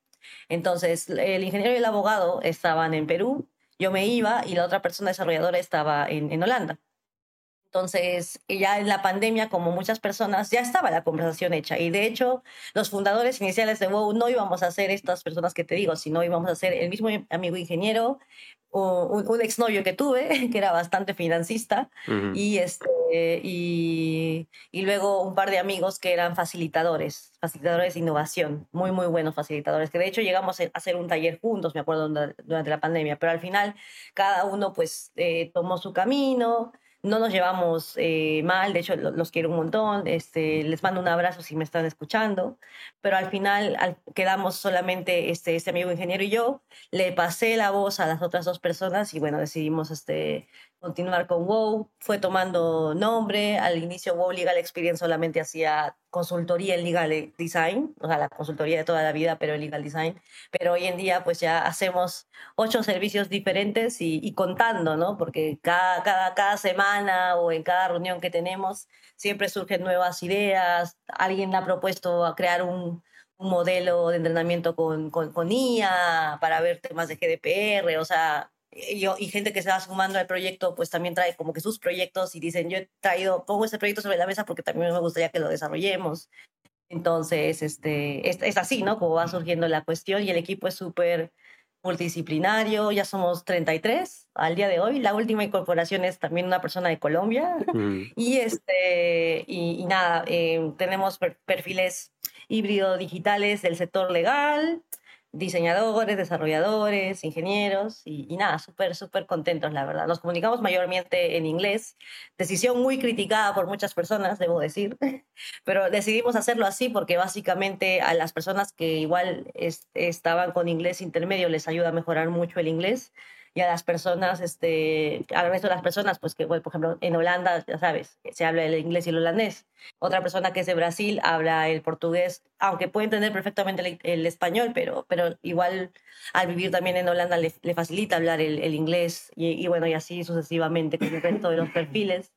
Entonces, el ingeniero y el abogado estaban en Perú, yo me iba y la otra persona desarrolladora estaba en, en Holanda. Entonces, ya en la pandemia, como muchas personas, ya estaba la conversación hecha. Y de hecho, los fundadores iniciales de WoW no íbamos a ser estas personas que te digo, sino íbamos a ser el mismo amigo ingeniero, un, un exnovio que tuve, que era bastante financista, y, este, y, y, luego un par de amigos que eran facilitadores, facilitadores de innovación, muy, muy buenos facilitadores, que de hecho llegamos a hacer un taller juntos, me acuerdo, durante la pandemia, pero al final cada uno pues eh, tomó su camino no nos llevamos eh, mal, de hecho los, quiero un montón, este, les mando un abrazo si me están escuchando, pero al final quedamos solamente este, este amigo ingeniero y yo, le pasé la voz a las otras dos personas y bueno, decidimos este, continuar con WoW, fue tomando nombre, al inicio WoW Legal Experience solamente hacía consultoría en Legal Design, o sea, la consultoría de toda la vida, pero en Legal Design, pero hoy en día pues ya hacemos ocho servicios diferentes y, contando, ¿no? Porque cada, cada, cada semana o en cada reunión que tenemos siempre surgen nuevas ideas, alguien ha propuesto crear un, un modelo de entrenamiento con, con, con IA para ver temas de GDPR, o sea, y, y, gente que se va sumando al proyecto, pues también trae como que sus proyectos y dicen, yo he traído, pongo este proyecto sobre la mesa porque también me gustaría que lo desarrollemos. Entonces, este, es, es así, ¿no? Como va surgiendo la cuestión y el equipo es súper multidisciplinario, ya somos 33 al día de hoy. La última incorporación es también una persona de Colombia. Mm. Y, este, y, nada, eh, tenemos perfiles híbrido digitales del sector legal, diseñadores, desarrolladores, ingenieros y, nada, súper, súper contentos, la verdad. Nos comunicamos mayormente en inglés, decisión muy criticada por muchas personas, debo decir, pero decidimos hacerlo así porque básicamente a las personas que igual estaban con inglés intermedio les ayuda a mejorar mucho el inglés y a las personas, este, al resto de las personas, pues que, por ejemplo, en Holanda, ya sabes, se habla el inglés y el holandés. Otra persona que es de Brasil habla el portugués, aunque puede entender perfectamente el, español, pero, pero igual al vivir también en Holanda le, le facilita hablar el, el inglés y, y, bueno, y así sucesivamente con el resto de los perfiles.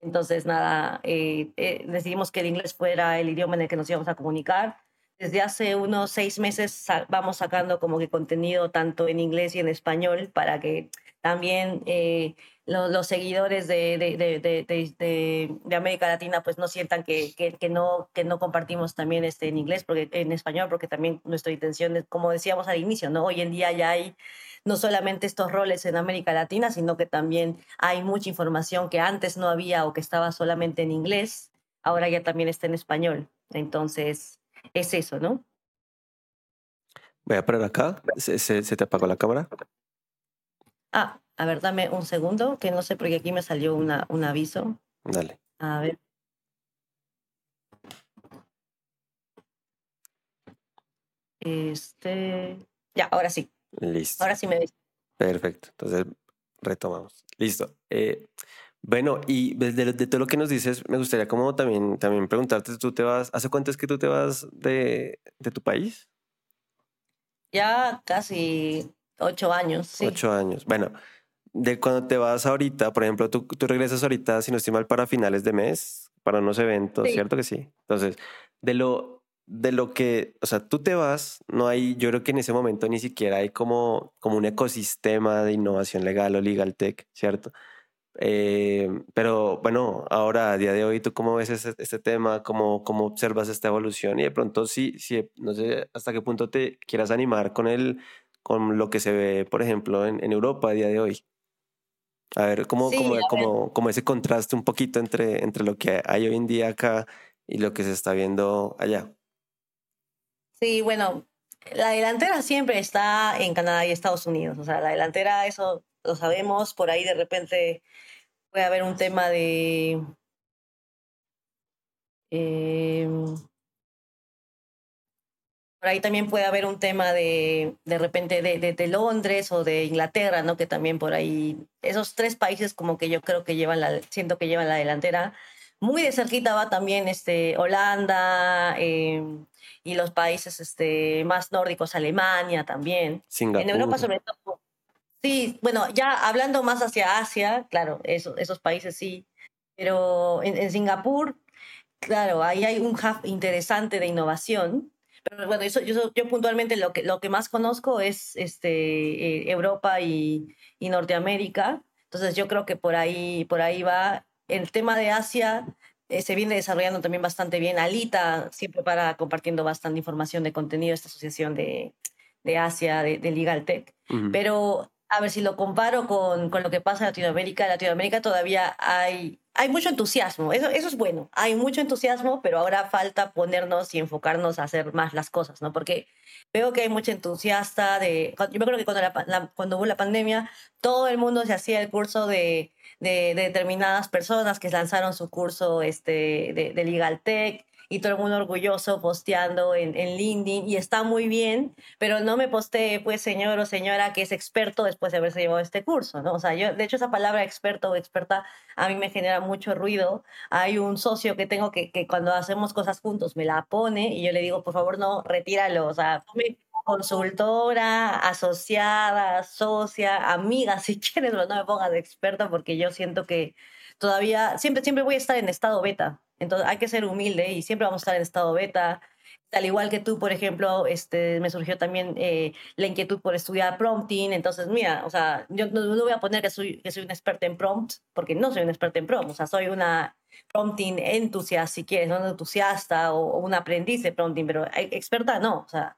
Entonces, nada, eh, eh, decidimos que el inglés fuera el idioma en el que nos íbamos a comunicar desde hace unos seis meses vamos sacando como que contenido tanto en inglés y en español para que también eh, los seguidores de, de, de, América Latina pues no sientan que, que, no, que no compartimos también este, en inglés, porque, en español, porque también nuestra intención, es, como decíamos al inicio, ¿no? hoy en día ya hay no solamente estos roles en América Latina, sino que también hay mucha información que antes no había o que estaba solamente en inglés, ahora ya también está en español. Entonces, es eso, ¿no? Voy a parar acá. ¿Se, se, te apagó la cámara? Ah, a ver, dame un segundo, que no sé porque aquí me salió una, un aviso. Dale. A ver. Este. Ya, ahora sí. Listo. Ahora sí me ves. Perfecto. Entonces, retomamos. Listo. Eh, bueno, y de, de, todo lo que nos dices, me gustaría como también, también preguntarte, ¿tú te vas, hace cuánto es que tú te vas de, de tu país? Ya casi ocho años, sí. Ocho años. Bueno, de cuando te vas ahorita, por ejemplo, tú, tú regresas ahorita, si no estoy mal, para finales de mes, para unos eventos, Sí. ¿cierto que sí? Entonces, de lo, de lo que, o sea, tú te vas, no hay, yo creo que en ese momento ni siquiera hay como, como un ecosistema de innovación legal o legal tech, ¿cierto? Eh, pero bueno, ahora a día de hoy, ¿tú cómo ves este, este tema? ¿Cómo, ¿Cómo observas esta evolución? Y de pronto sí, sí, no sé hasta qué punto te quieras animar con el, con lo que se ve, por ejemplo, en, en Europa a día de hoy. A ver, cómo, Sí, cómo, a ver. cómo, cómo ese contraste un poquito entre, entre lo que hay hoy en día acá y lo que se está viendo allá. Sí, bueno, la delantera siempre está en Canadá y Estados Unidos. O sea, la delantera, eso lo sabemos. Por ahí de repente puede haber un tema de. em, por ahí también puede haber un tema de, de repente, de, de, de Londres o de Inglaterra, ¿no? Que también por ahí, esos tres países como que yo creo que llevan la, siento que llevan la delantera. Muy de cerquita va también este, Holanda em, y los países este, más nórdicos, Alemania también. Singapur. En Europa sobre todo. Sí, bueno, ya hablando más hacia Asia, claro, eso, esos países sí, pero en, en Singapur, claro, ahí hay un hub interesante de innovación. Pero bueno, eso, yo, yo puntualmente lo que, lo que más conozco es este, eh, Europa y, y Norteamérica. Entonces yo creo que por ahí, por ahí va. El tema de Asia eh, se viene desarrollando también bastante bien. Alita siempre para compartiendo bastante información de contenido, esta asociación de, de Asia, de, de Legal Tech. Ujú. Pero a ver si lo comparo con, con lo que pasa en Latinoamérica, en Latinoamérica todavía hay, hay mucho entusiasmo, eso, eso es bueno, hay mucho entusiasmo, pero ahora falta ponernos y enfocarnos a hacer más las cosas, ¿no? Porque veo que hay mucha entusiasta de, yo me acuerdo que cuando, la, la- cuando hubo la pandemia, todo el mundo se hacía el curso de, de, de determinadas personas que lanzaron su curso este, de Legal Tech y todo el mundo orgulloso posteando en, en LinkedIn y está muy bien, pero no me postee, pues, señor o señora que es experto después de haberse llevado este curso, ¿no? O sea, yo, de hecho, esa palabra experto o experta a mí me genera mucho ruido. Hay un socio que tengo que, que cuando hacemos cosas juntos me la pone y yo le digo, por favor, no, retíralo, o sea, ponme consultora, asociada, socia, amiga, si quieres, pero no me pongas de experto porque yo siento que todavía, siempre, siempre voy a estar en estado beta. Entonces hay que ser humilde y siempre vamos a estar en estado beta. Al igual que tú, por ejemplo, este, me surgió también eh, la inquietud por estudiar prompting. Entonces, mira, o sea, yo no, no voy a poner que soy, que soy una experta en prompt, porque no soy una experta en prompt. O sea, soy una prompting entusiasta, si quieres, no una entusiasta o, o un aprendiz de prompting, pero eh, experta no. O sea,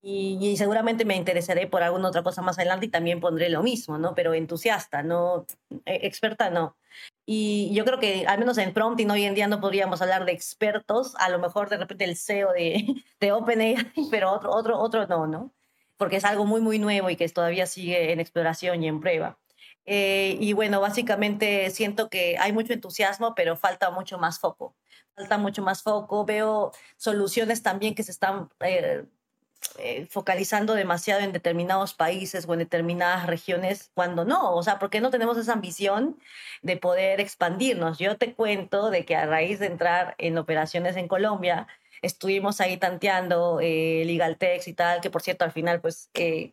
y, y seguramente me interesaré por alguna otra cosa más adelante y también pondré lo mismo, ¿no? Pero entusiasta, no eh, experta, no. Y yo creo que al menos en prompting hoy en día no podríamos hablar de expertos, a lo mejor de repente el CEO de, de OpenAI, pero otro, otro, otro no, ¿no? Porque es algo muy, muy nuevo y que todavía sigue en exploración y en prueba. Eh, y bueno, básicamente siento que hay mucho entusiasmo, pero falta mucho más foco. Falta mucho más foco. Veo soluciones también que se están eh, eh, focalizando demasiado en determinados países o en determinadas regiones, cuando no, o sea, porque no tenemos esa ambición de poder expandirnos. Yo te cuento de que a raíz de entrar en operaciones en Colombia, estuvimos ahí tanteando eh, y tal, que por cierto al final pues eh,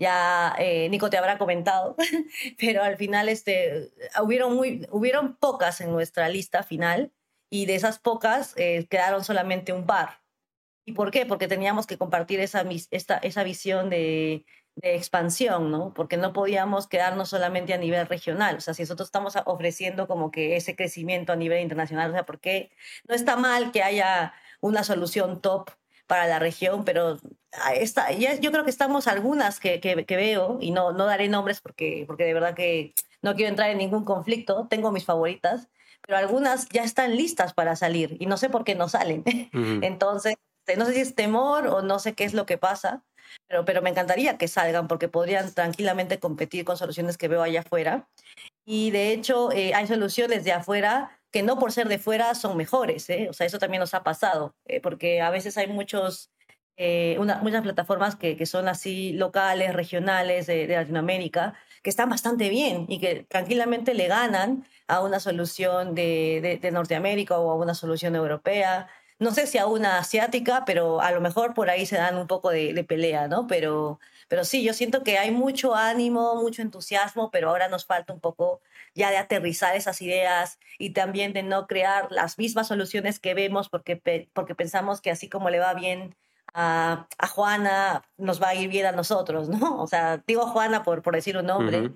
ya eh, Nico te habrá comentado, pero al final este, hubieron, muy, hubieron pocas en nuestra lista final y de esas pocas eh, quedaron solamente un par. ¿Y por qué? Porque teníamos que compartir esa, esta, esa visión de, de expansión, ¿no? Porque no podíamos quedarnos solamente a nivel regional. O sea, si nosotros estamos ofreciendo como que ese crecimiento a nivel internacional, o sea, porque no está mal que haya una solución top para la región, pero ah, esta, ya, yo creo que estamos algunas que, que, que veo, y no, no daré nombres porque, porque de verdad que no quiero entrar en ningún conflicto, tengo mis favoritas, pero algunas ya están listas para salir y no sé por qué no salen. Ujú. Entonces, no sé si es temor o no sé qué es lo que pasa, pero, pero me encantaría que salgan porque podrían tranquilamente competir con soluciones que veo allá afuera. Y de hecho eh, hay soluciones de afuera que no por ser de fuera son mejores, ¿eh? o sea, eso también nos ha pasado, eh, porque a veces hay muchos, muchas plataformas que, que, son así locales, regionales de, de Latinoamérica, que están bastante bien y que tranquilamente le ganan a una solución de, de, Norteamérica o a una solución europea. No sé si a una asiática, pero a lo mejor por ahí se dan un poco de, de pelea, ¿no? Pero, pero sí, yo siento que hay mucho ánimo, mucho entusiasmo, pero ahora nos falta un poco ya de aterrizar esas ideas y también de no crear las mismas soluciones que vemos porque, porque pensamos que así como le va bien a, Juana, nos va a ir bien a nosotros, ¿no? O sea, digo Juana por, por decir un nombre,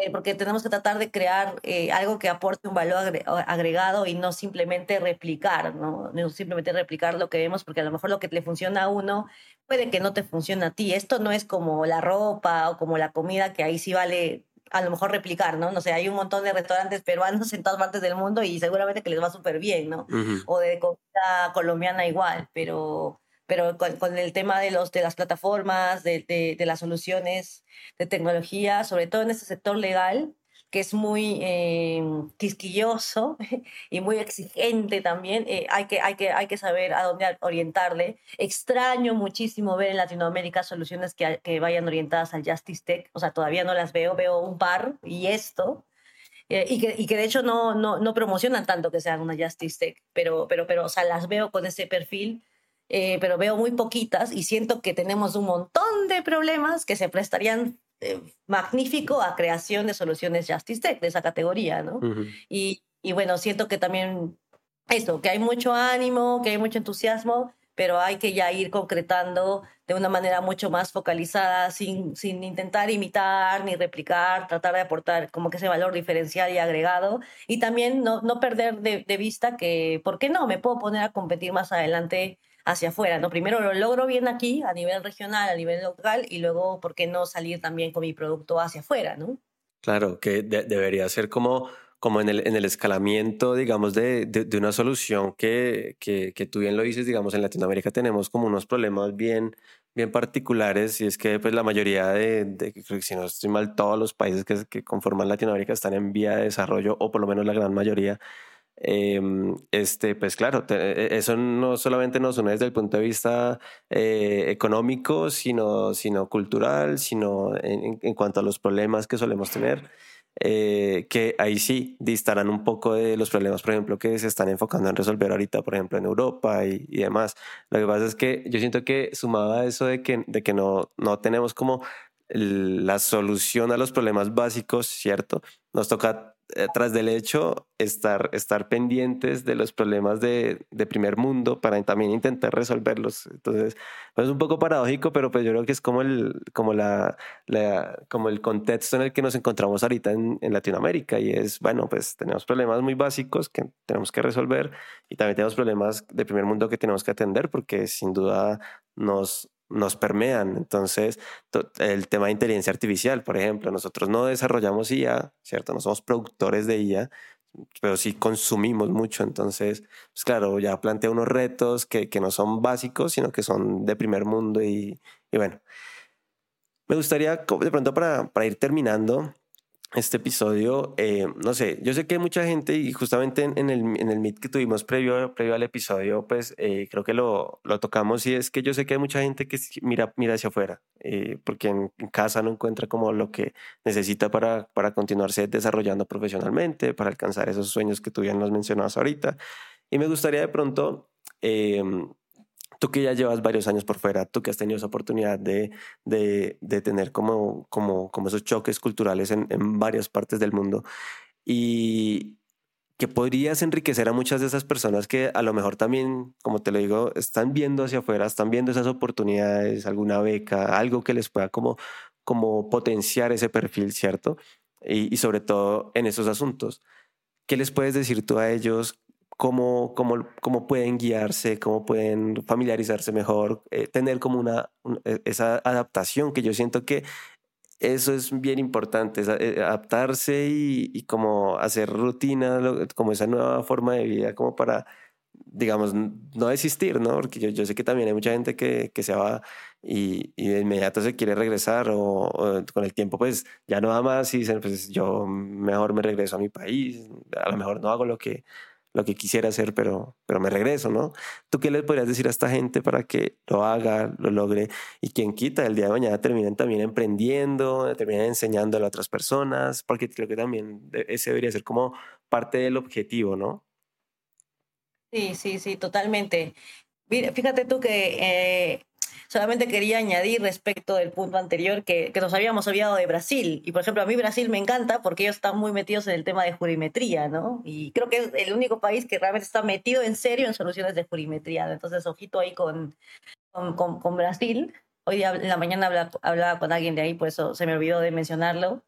eh, porque tenemos que tratar de crear eh, algo que aporte un valor agregado y no simplemente replicar, ¿no? No simplemente replicar lo que vemos, porque a lo mejor lo que le funciona a uno puede que no te funcione a ti. Esto no es como la ropa o como la comida, que ahí sí vale a lo mejor replicar, ¿no? No sé, hay un montón de restaurantes peruanos en todas partes del mundo y seguramente que les va súper bien, ¿no? O de comida colombiana igual, pero pero con, el tema de, los, de las plataformas, de, de, las soluciones de tecnología, sobre todo en este sector legal, que es muy eh, quisquilloso y muy exigente también, eh, hay, que, hay, que, hay que saber a dónde orientarle. Extraño muchísimo ver en Latinoamérica soluciones que, que vayan orientadas al Justice Tech, o sea, todavía no las veo, veo un par y esto. Eh, y, que, y, que, de hecho no, no, no promocionan tanto que sean una Justice Tech, pero, pero, pero o sea, las veo con ese perfil eh, pero veo muy poquitas y siento que tenemos un montón de problemas que se prestarían eh, magnífico a creación de soluciones Justice Tech de esa categoría, ¿no? y, y, bueno, siento que también esto, que hay mucho ánimo, que hay mucho entusiasmo, pero hay que ya ir concretando de una manera mucho más focalizada, sin, sin intentar imitar ni replicar, tratar de aportar como que ese valor diferencial y agregado, y también no, no perder de, de vista que, ¿por qué no? Me puedo poner a competir más adelante hacia afuera, ¿no? Primero lo logro bien aquí, a nivel regional, a nivel local, y luego, ¿por qué no salir también con mi producto hacia afuera, ¿no? Claro, que debería ser como, como en, el, en el escalamiento, digamos, de, de, una solución que, que, que, tú bien lo dices, digamos, en Latinoamérica tenemos como unos problemas bien, bien particulares y es que pues la mayoría de, de si no estoy mal, todos los países que conforman Latinoamérica están en vía de desarrollo o por lo menos la gran mayoría Em, este, pues claro, e, eso no solamente nos une desde el punto de vista eh, económico, sino, sino cultural, sino en, en, cuanto a los problemas que solemos tener, eh, que ahí sí distarán un poco de los problemas, por ejemplo, que se están enfocando en resolver ahorita, por ejemplo, en Europa y, y demás. Lo que pasa es que yo siento que sumado a eso de que, de que no, no tenemos como la solución a los problemas básicos, ¿cierto? Nos toca eh, tras del hecho, estar, estar pendientes de los problemas de, de, primer mundo para también intentar resolverlos. Entonces, pues es un poco paradójico, pero pues yo creo que es como el, como la, la como el contexto en el que nos encontramos ahorita en, en, Latinoamérica y es, bueno, pues tenemos problemas muy básicos que tenemos que resolver y también tenemos problemas de primer mundo que tenemos que atender porque sin duda nos, nos permean. Entonces, el tema de inteligencia artificial, por ejemplo, nosotros no desarrollamos IA, ¿cierto? No somos productores de IA, pero sí consumimos mucho. Entonces, pues claro, ya plantea unos retos que, que no son básicos, sino que son de primer mundo y, y bueno. Me gustaría, de pronto, para, para ir terminando, este episodio, eh, no sé, yo sé que hay mucha gente y justamente en, el, en el meet que tuvimos previo, previo al episodio, pues eh, creo que lo, lo, tocamos y es que yo sé que hay mucha gente que mira, mira hacia afuera, eh, porque en, casa no encuentra como lo que necesita para, para continuarse desarrollando profesionalmente, para alcanzar esos sueños que tú ya nos mencionabas ahorita. Y me gustaría de pronto tú que ya llevas varios años por fuera, tú que has tenido esa oportunidad de, de, tener como, como, como esos choques culturales en, en varias partes del mundo y que podrías enriquecer a muchas de esas personas que a lo mejor también, como te lo digo, están viendo hacia afuera, están viendo esas oportunidades, alguna beca, algo que les pueda como, como potenciar ese perfil, ¿cierto? Y sobre todo en esos asuntos. ¿Qué les puedes decir tú a ellos? Cómo, cómo, cómo pueden guiarse, cómo pueden familiarizarse mejor, eh, tener como una, e, esa adaptación que yo siento que eso es bien importante, eh, adaptarse y, y, como hacer rutina, como esa nueva forma de vida, como para digamos, no desistir, ¿no? Porque yo, yo sé que también hay mucha gente que, que se va y, y, de inmediato se quiere regresar o, con el tiempo pues ya no da más y dicen, pues yo mejor me regreso a mi país, a lo mejor no hago lo que, lo que quisiera hacer, pero, pero me regreso, ¿no? ¿Tú qué les podrías decir a esta gente para que lo haga, lo logre y quien quita el día de mañana terminen también emprendiendo, terminen enseñando a otras personas? Porque creo que también ese debería ser como parte del objetivo, ¿no? Sí, sí, sí, totalmente. fíjate tú que eh, solamente quería añadir respecto del punto anterior que, que, nos habíamos olvidado de Brasil. Y por ejemplo, a mí Brasil me encanta porque ellos están muy metidos en el tema de jurimetría, ¿no? Y creo que es el único país que realmente está metido en serio en soluciones de jurimetría. Entonces, ojito ahí con, con, con, Brasil. Hoy día en la mañana hablaba, hablaba, con alguien de ahí, por eso se me olvidó de mencionarlo.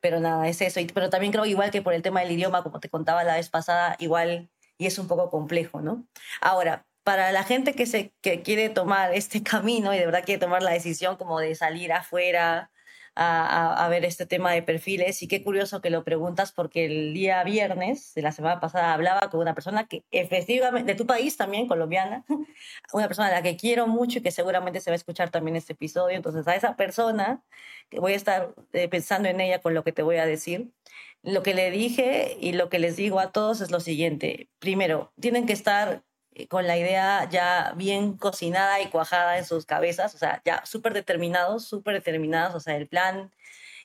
Pero nada, es eso. pero también creo igual que por el tema del idioma, como te contaba la vez pasada, igual y es un poco complejo, ¿no? Ahora, para la gente que, se, que quiere tomar este camino y de verdad quiere tomar la decisión como de salir afuera a, a, ver este tema de perfiles, y qué curioso que lo preguntas porque el día viernes de la semana pasada hablaba con una persona que efectivamente, de tu país también, colombiana, una persona a la que quiero mucho y que seguramente se va a escuchar también este episodio, entonces a esa persona, que voy a estar eh, pensando en ella con lo que te voy a decir, lo que le dije y lo que les digo a todos es lo siguiente. Primero, tienen que estar con la idea ya bien cocinada y cuajada en sus cabezas, o sea, ya súper determinados, súper determinados, o sea, el plan,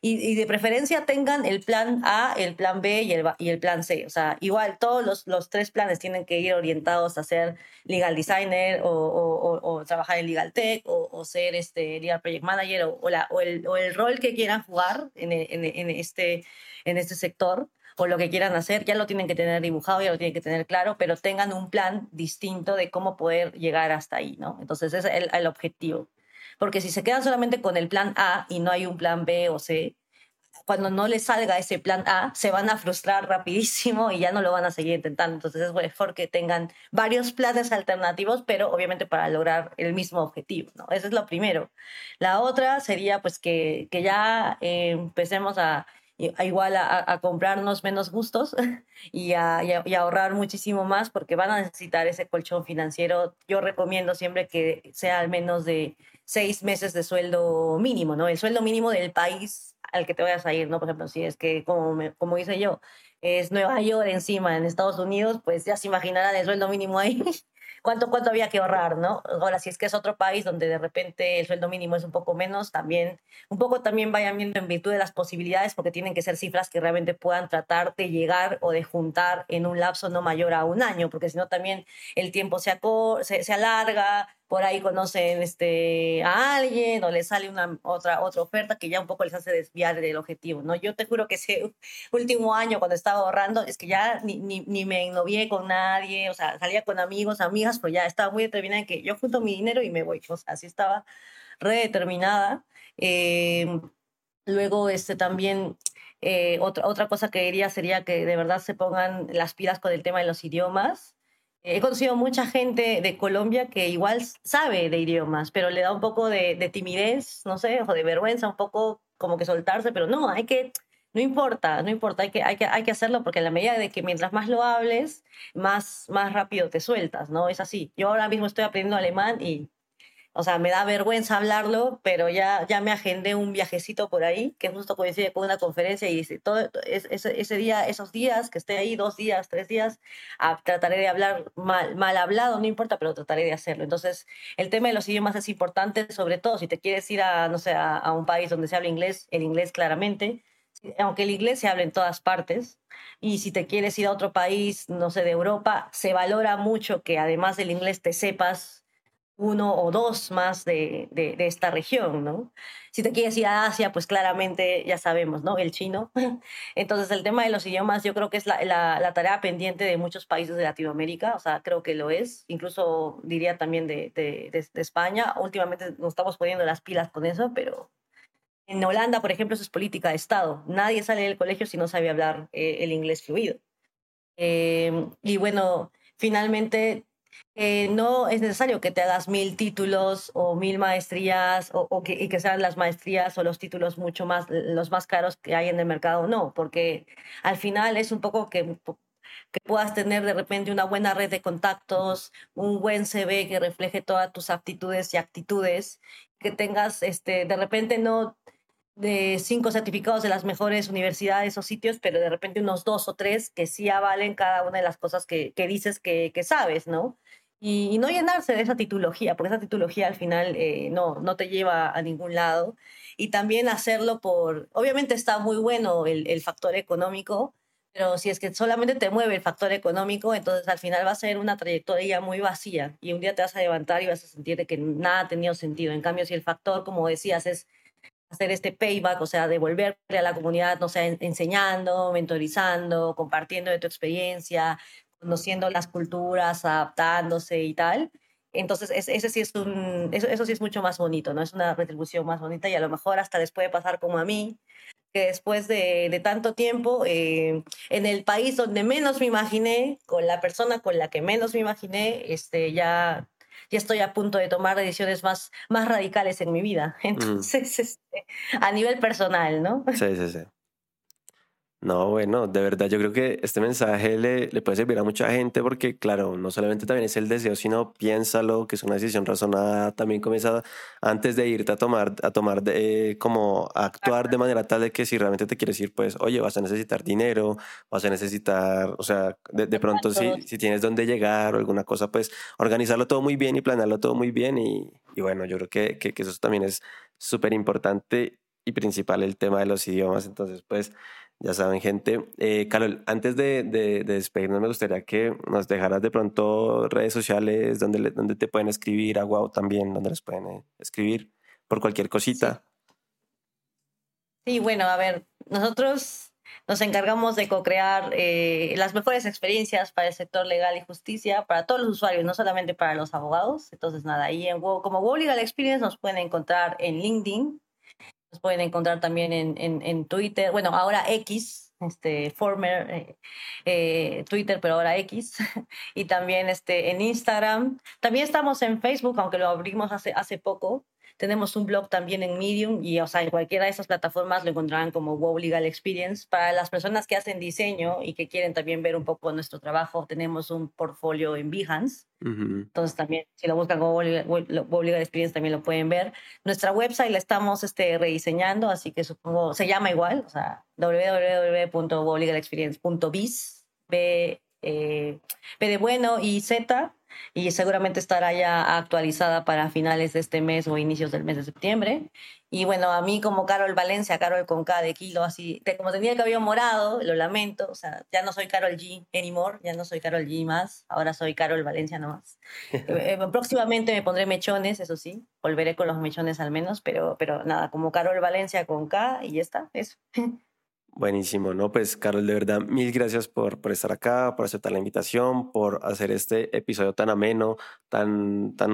y, de preferencia tengan el plan A, el plan B y el, y el plan C, o sea, igual todos los, los, tres planes tienen que ir orientados a ser legal designer o, o, o trabajar en legal tech o, ser este legal project manager o, la, el, o, el, rol que quieran jugar en, en, en este en este sector o lo que quieran hacer, ya lo tienen que tener dibujado, ya lo tienen que tener claro, pero tengan un plan distinto de cómo poder llegar hasta ahí, ¿no? Entonces ese es el, objetivo. Porque si se quedan solamente con el plan A y no hay un plan B o C, cuando no les salga ese plan A, se van a frustrar rapidísimo y ya no lo van a seguir intentando. Entonces es mejor que tengan varios planes alternativos, pero obviamente para lograr el mismo objetivo, ¿no? Eso es lo primero. La otra sería pues que, que ya eh, empecemos a igual a, comprarnos menos gustos y a, ahorrar muchísimo más porque van a necesitar ese colchón financiero. Yo recomiendo siempre que sea al menos de seis meses de sueldo mínimo, ¿no? El sueldo mínimo del país al que te vayas a ir, ¿no? Por ejemplo, si es que, como, me, como hice yo, es Nueva York encima en Estados Unidos, pues ya se imaginarán el sueldo mínimo ahí cuánto, cuánto había que ahorrar, ¿no? Ahora, si es que es otro país donde de repente el sueldo mínimo es un poco menos, también, un poco también vayan viendo en virtud de las posibilidades, porque tienen que ser cifras que realmente puedan tratar de llegar o de juntar en un lapso no mayor a un año, porque si no también el tiempo se, se, se alarga, por ahí conocen este, a alguien o les sale una otra, otra oferta que ya un poco les hace desviar del objetivo, ¿no? Yo te juro que ese último año cuando estaba ahorrando es que ya ni, ni, ni me novié con nadie, o sea, salía con amigos, amigas, pero ya estaba muy determinada en que yo junto mi dinero y me voy, o sea, así estaba redeterminada. Eh, luego, este, también eh, otra, otra cosa que diría sería que de verdad se pongan las pilas con el tema de los idiomas. He conocido mucha gente de Colombia que igual sabe de idiomas, pero le da un poco de, timidez, no sé, o de vergüenza, un poco como que soltarse, pero no, hay que, no importa, no importa, hay que, hay que, hay que hacerlo porque en la medida de que mientras más lo hables, más, más rápido te sueltas, ¿no? Es así. Yo ahora mismo estoy aprendiendo alemán y o sea, me da vergüenza hablarlo, pero ya, ya me agendé un viajecito por ahí, que justo coincide con una conferencia y todo ese, ese día, esos días, que esté ahí dos días, tres días, trataré de hablar mal, mal hablado, no importa, pero trataré de hacerlo. Entonces, el tema de los idiomas es importante, sobre todo si te quieres ir a, no sé, a, a un país donde se habla inglés, el inglés claramente, aunque el inglés se habla en todas partes, y si te quieres ir a otro país, no sé, de Europa, se valora mucho que además del inglés te sepas uno o dos más de, de, esta región, ¿no? Si te quieres ir a Asia, pues claramente ya sabemos, ¿no? El chino. Entonces, el tema de los idiomas yo creo que es la, la, tarea pendiente de muchos países de Latinoamérica, o sea, creo que lo es, incluso diría también de, de, España. Últimamente nos estamos poniendo las pilas con eso, pero en Holanda, por ejemplo, eso es política de Estado. Nadie sale del colegio si no sabe hablar eh, el inglés fluido. Eh, y bueno, finalmente eh, no es necesario que te hagas mil títulos o mil maestrías o, que, y que sean las maestrías o los títulos mucho más, los más caros que hay en el mercado, no, porque al final es un poco que que puedas tener de repente una buena red de contactos, un buen CV que refleje todas tus aptitudes y actitudes, que tengas este, de repente no de cinco certificados de las mejores universidades o sitios, pero de repente unos dos o tres que sí avalen cada una de las cosas que, que dices que, que, sabes, ¿no? Y, no llenarse de esa titulogía, porque esa titulogía al final eh, no, no te lleva a ningún lado. Y también hacerlo por, obviamente está muy bueno el, el factor económico, pero si es que solamente te mueve el factor económico, entonces al final va a ser una trayectoria muy vacía y un día te vas a levantar y vas a sentir que nada tenido sentido. En cambio, si el factor, como decías, es hacer este payback, o sea, devolverle a la comunidad, no sé, enseñando, mentorizando, compartiendo de tu experiencia, conociendo las culturas, adaptándose y tal. Entonces, ese sí es un, eso, eso sí es mucho más bonito, ¿no? Es una retribución más bonita y a lo mejor hasta les puede pasar como a mí, que después de, de tanto tiempo, eh, en el país donde menos me imaginé, con la persona con la que menos me imaginé, este, ya ya estoy a punto de tomar decisiones más, más radicales en mi vida. Entonces, este, a nivel personal, ¿no? Sí, sí, sí. No, bueno, de verdad yo creo que este mensaje le, le, puede servir a mucha gente porque, claro, no solamente también es el deseo, sino piénsalo, que es una decisión razonada, también comienza antes de irte a tomar, a tomar de, como a actuar de manera tal de que si realmente te quieres ir, pues, oye, vas a necesitar dinero, vas a necesitar, o sea, de, de pronto si, si tienes dónde llegar o alguna cosa, pues, organizarlo todo muy bien y planearlo todo muy bien y, y bueno, yo creo que, que, que eso también es súper importante y principal el tema de los idiomas, entonces, pues, ya saben, gente. Eh, Carol, antes de, de, despedirnos, me gustaría que nos dejaras de pronto redes sociales donde, donde te pueden escribir, a Wow también, donde les pueden eh, escribir por cualquier cosita. Sí. bueno, a ver, nosotros nos encargamos de co-crear eh, las mejores experiencias para el sector legal y justicia, para todos los usuarios, no solamente para los abogados. Entonces, nada, ahí en como WoW Legal Experience nos pueden encontrar en LinkedIn, pueden encontrar también en, en, en Twitter, bueno, ahora X, este, former eh, eh, Twitter, pero ahora X, y también este, en Instagram. También estamos en Facebook, aunque lo abrimos hace, hace poco. Tenemos un blog también en Medium y, o sea, en cualquiera de esas plataformas lo encontrarán como WoW Legal Experience. Para las personas que hacen diseño y que quieren también ver un poco nuestro trabajo, tenemos un portfolio en Behance. Entonces también, si lo buscan como WoW Legal Experience, también lo pueden ver. Nuestra website la estamos este, rediseñando, así que supongo, se llama igual, o sea, www.wowlegalexperience.biz, B, eh, B de bueno y Z y seguramente estará ya actualizada para finales de este mes o inicios del mes de septiembre. Y bueno, a mí como Carol Valencia, Carol con K de kilo, así, como tenía el cabello morado, lo lamento, o sea, ya no soy Carol G anymore, ya no soy Carol G más, ahora soy Carol Valencia nomás. Eh, próximamente me pondré mechones, eso sí, volveré con los mechones al menos, pero, pero nada, como Carol Valencia con K y ya está, eso. Buenísimo, ¿no? Pues Carol, de verdad, mil gracias por, por estar acá, por aceptar la invitación, por hacer este episodio tan ameno, tan, tan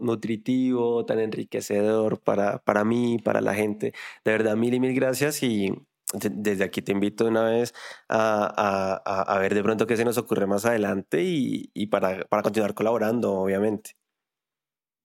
nutritivo, tan enriquecedor para, para mí, para la gente. De verdad, mil y mil gracias y desde aquí te invito una vez a, a, a ver de pronto qué se nos ocurre más adelante y, y para, para continuar colaborando, obviamente.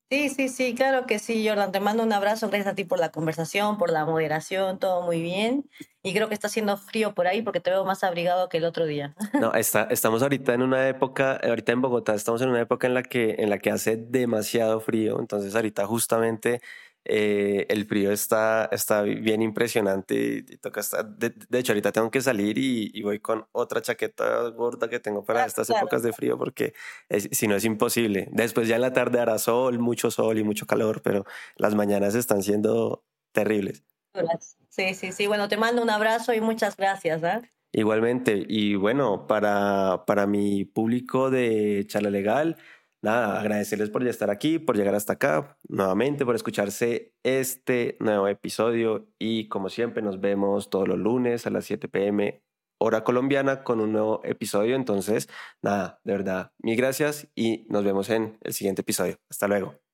Sí, sí, sí, claro que sí, Jordan. Te mando un abrazo. Gracias a ti por la conversación, por la moderación, todo muy bien. Y creo que está haciendo frío por ahí porque te veo más abrigado que el otro día. No, está, estamos ahorita en una época, ahorita en Bogotá, estamos en una época en la que, en la que hace demasiado frío. Entonces ahorita justamente eh, el frío está, está bien impresionante y, toca estar. De, hecho, ahorita tengo que salir y, voy con otra chaqueta gorda que tengo para ah, estas épocas de frío porque si no es imposible. Después ya en la tarde hará sol, mucho sol y mucho calor, pero las mañanas están siendo terribles. Sí, sí, sí. Bueno, te mando un abrazo y muchas gracias. ¿eh? Igualmente. Y bueno, para, para mi público de Charla Legal, nada, agradecerles por estar aquí, por llegar hasta acá, nuevamente por escucharse este nuevo episodio y como siempre nos vemos todos los lunes a las 7 pm hora colombiana con un nuevo episodio. Entonces, nada, de verdad, mil gracias y nos vemos en el siguiente episodio. Hasta luego.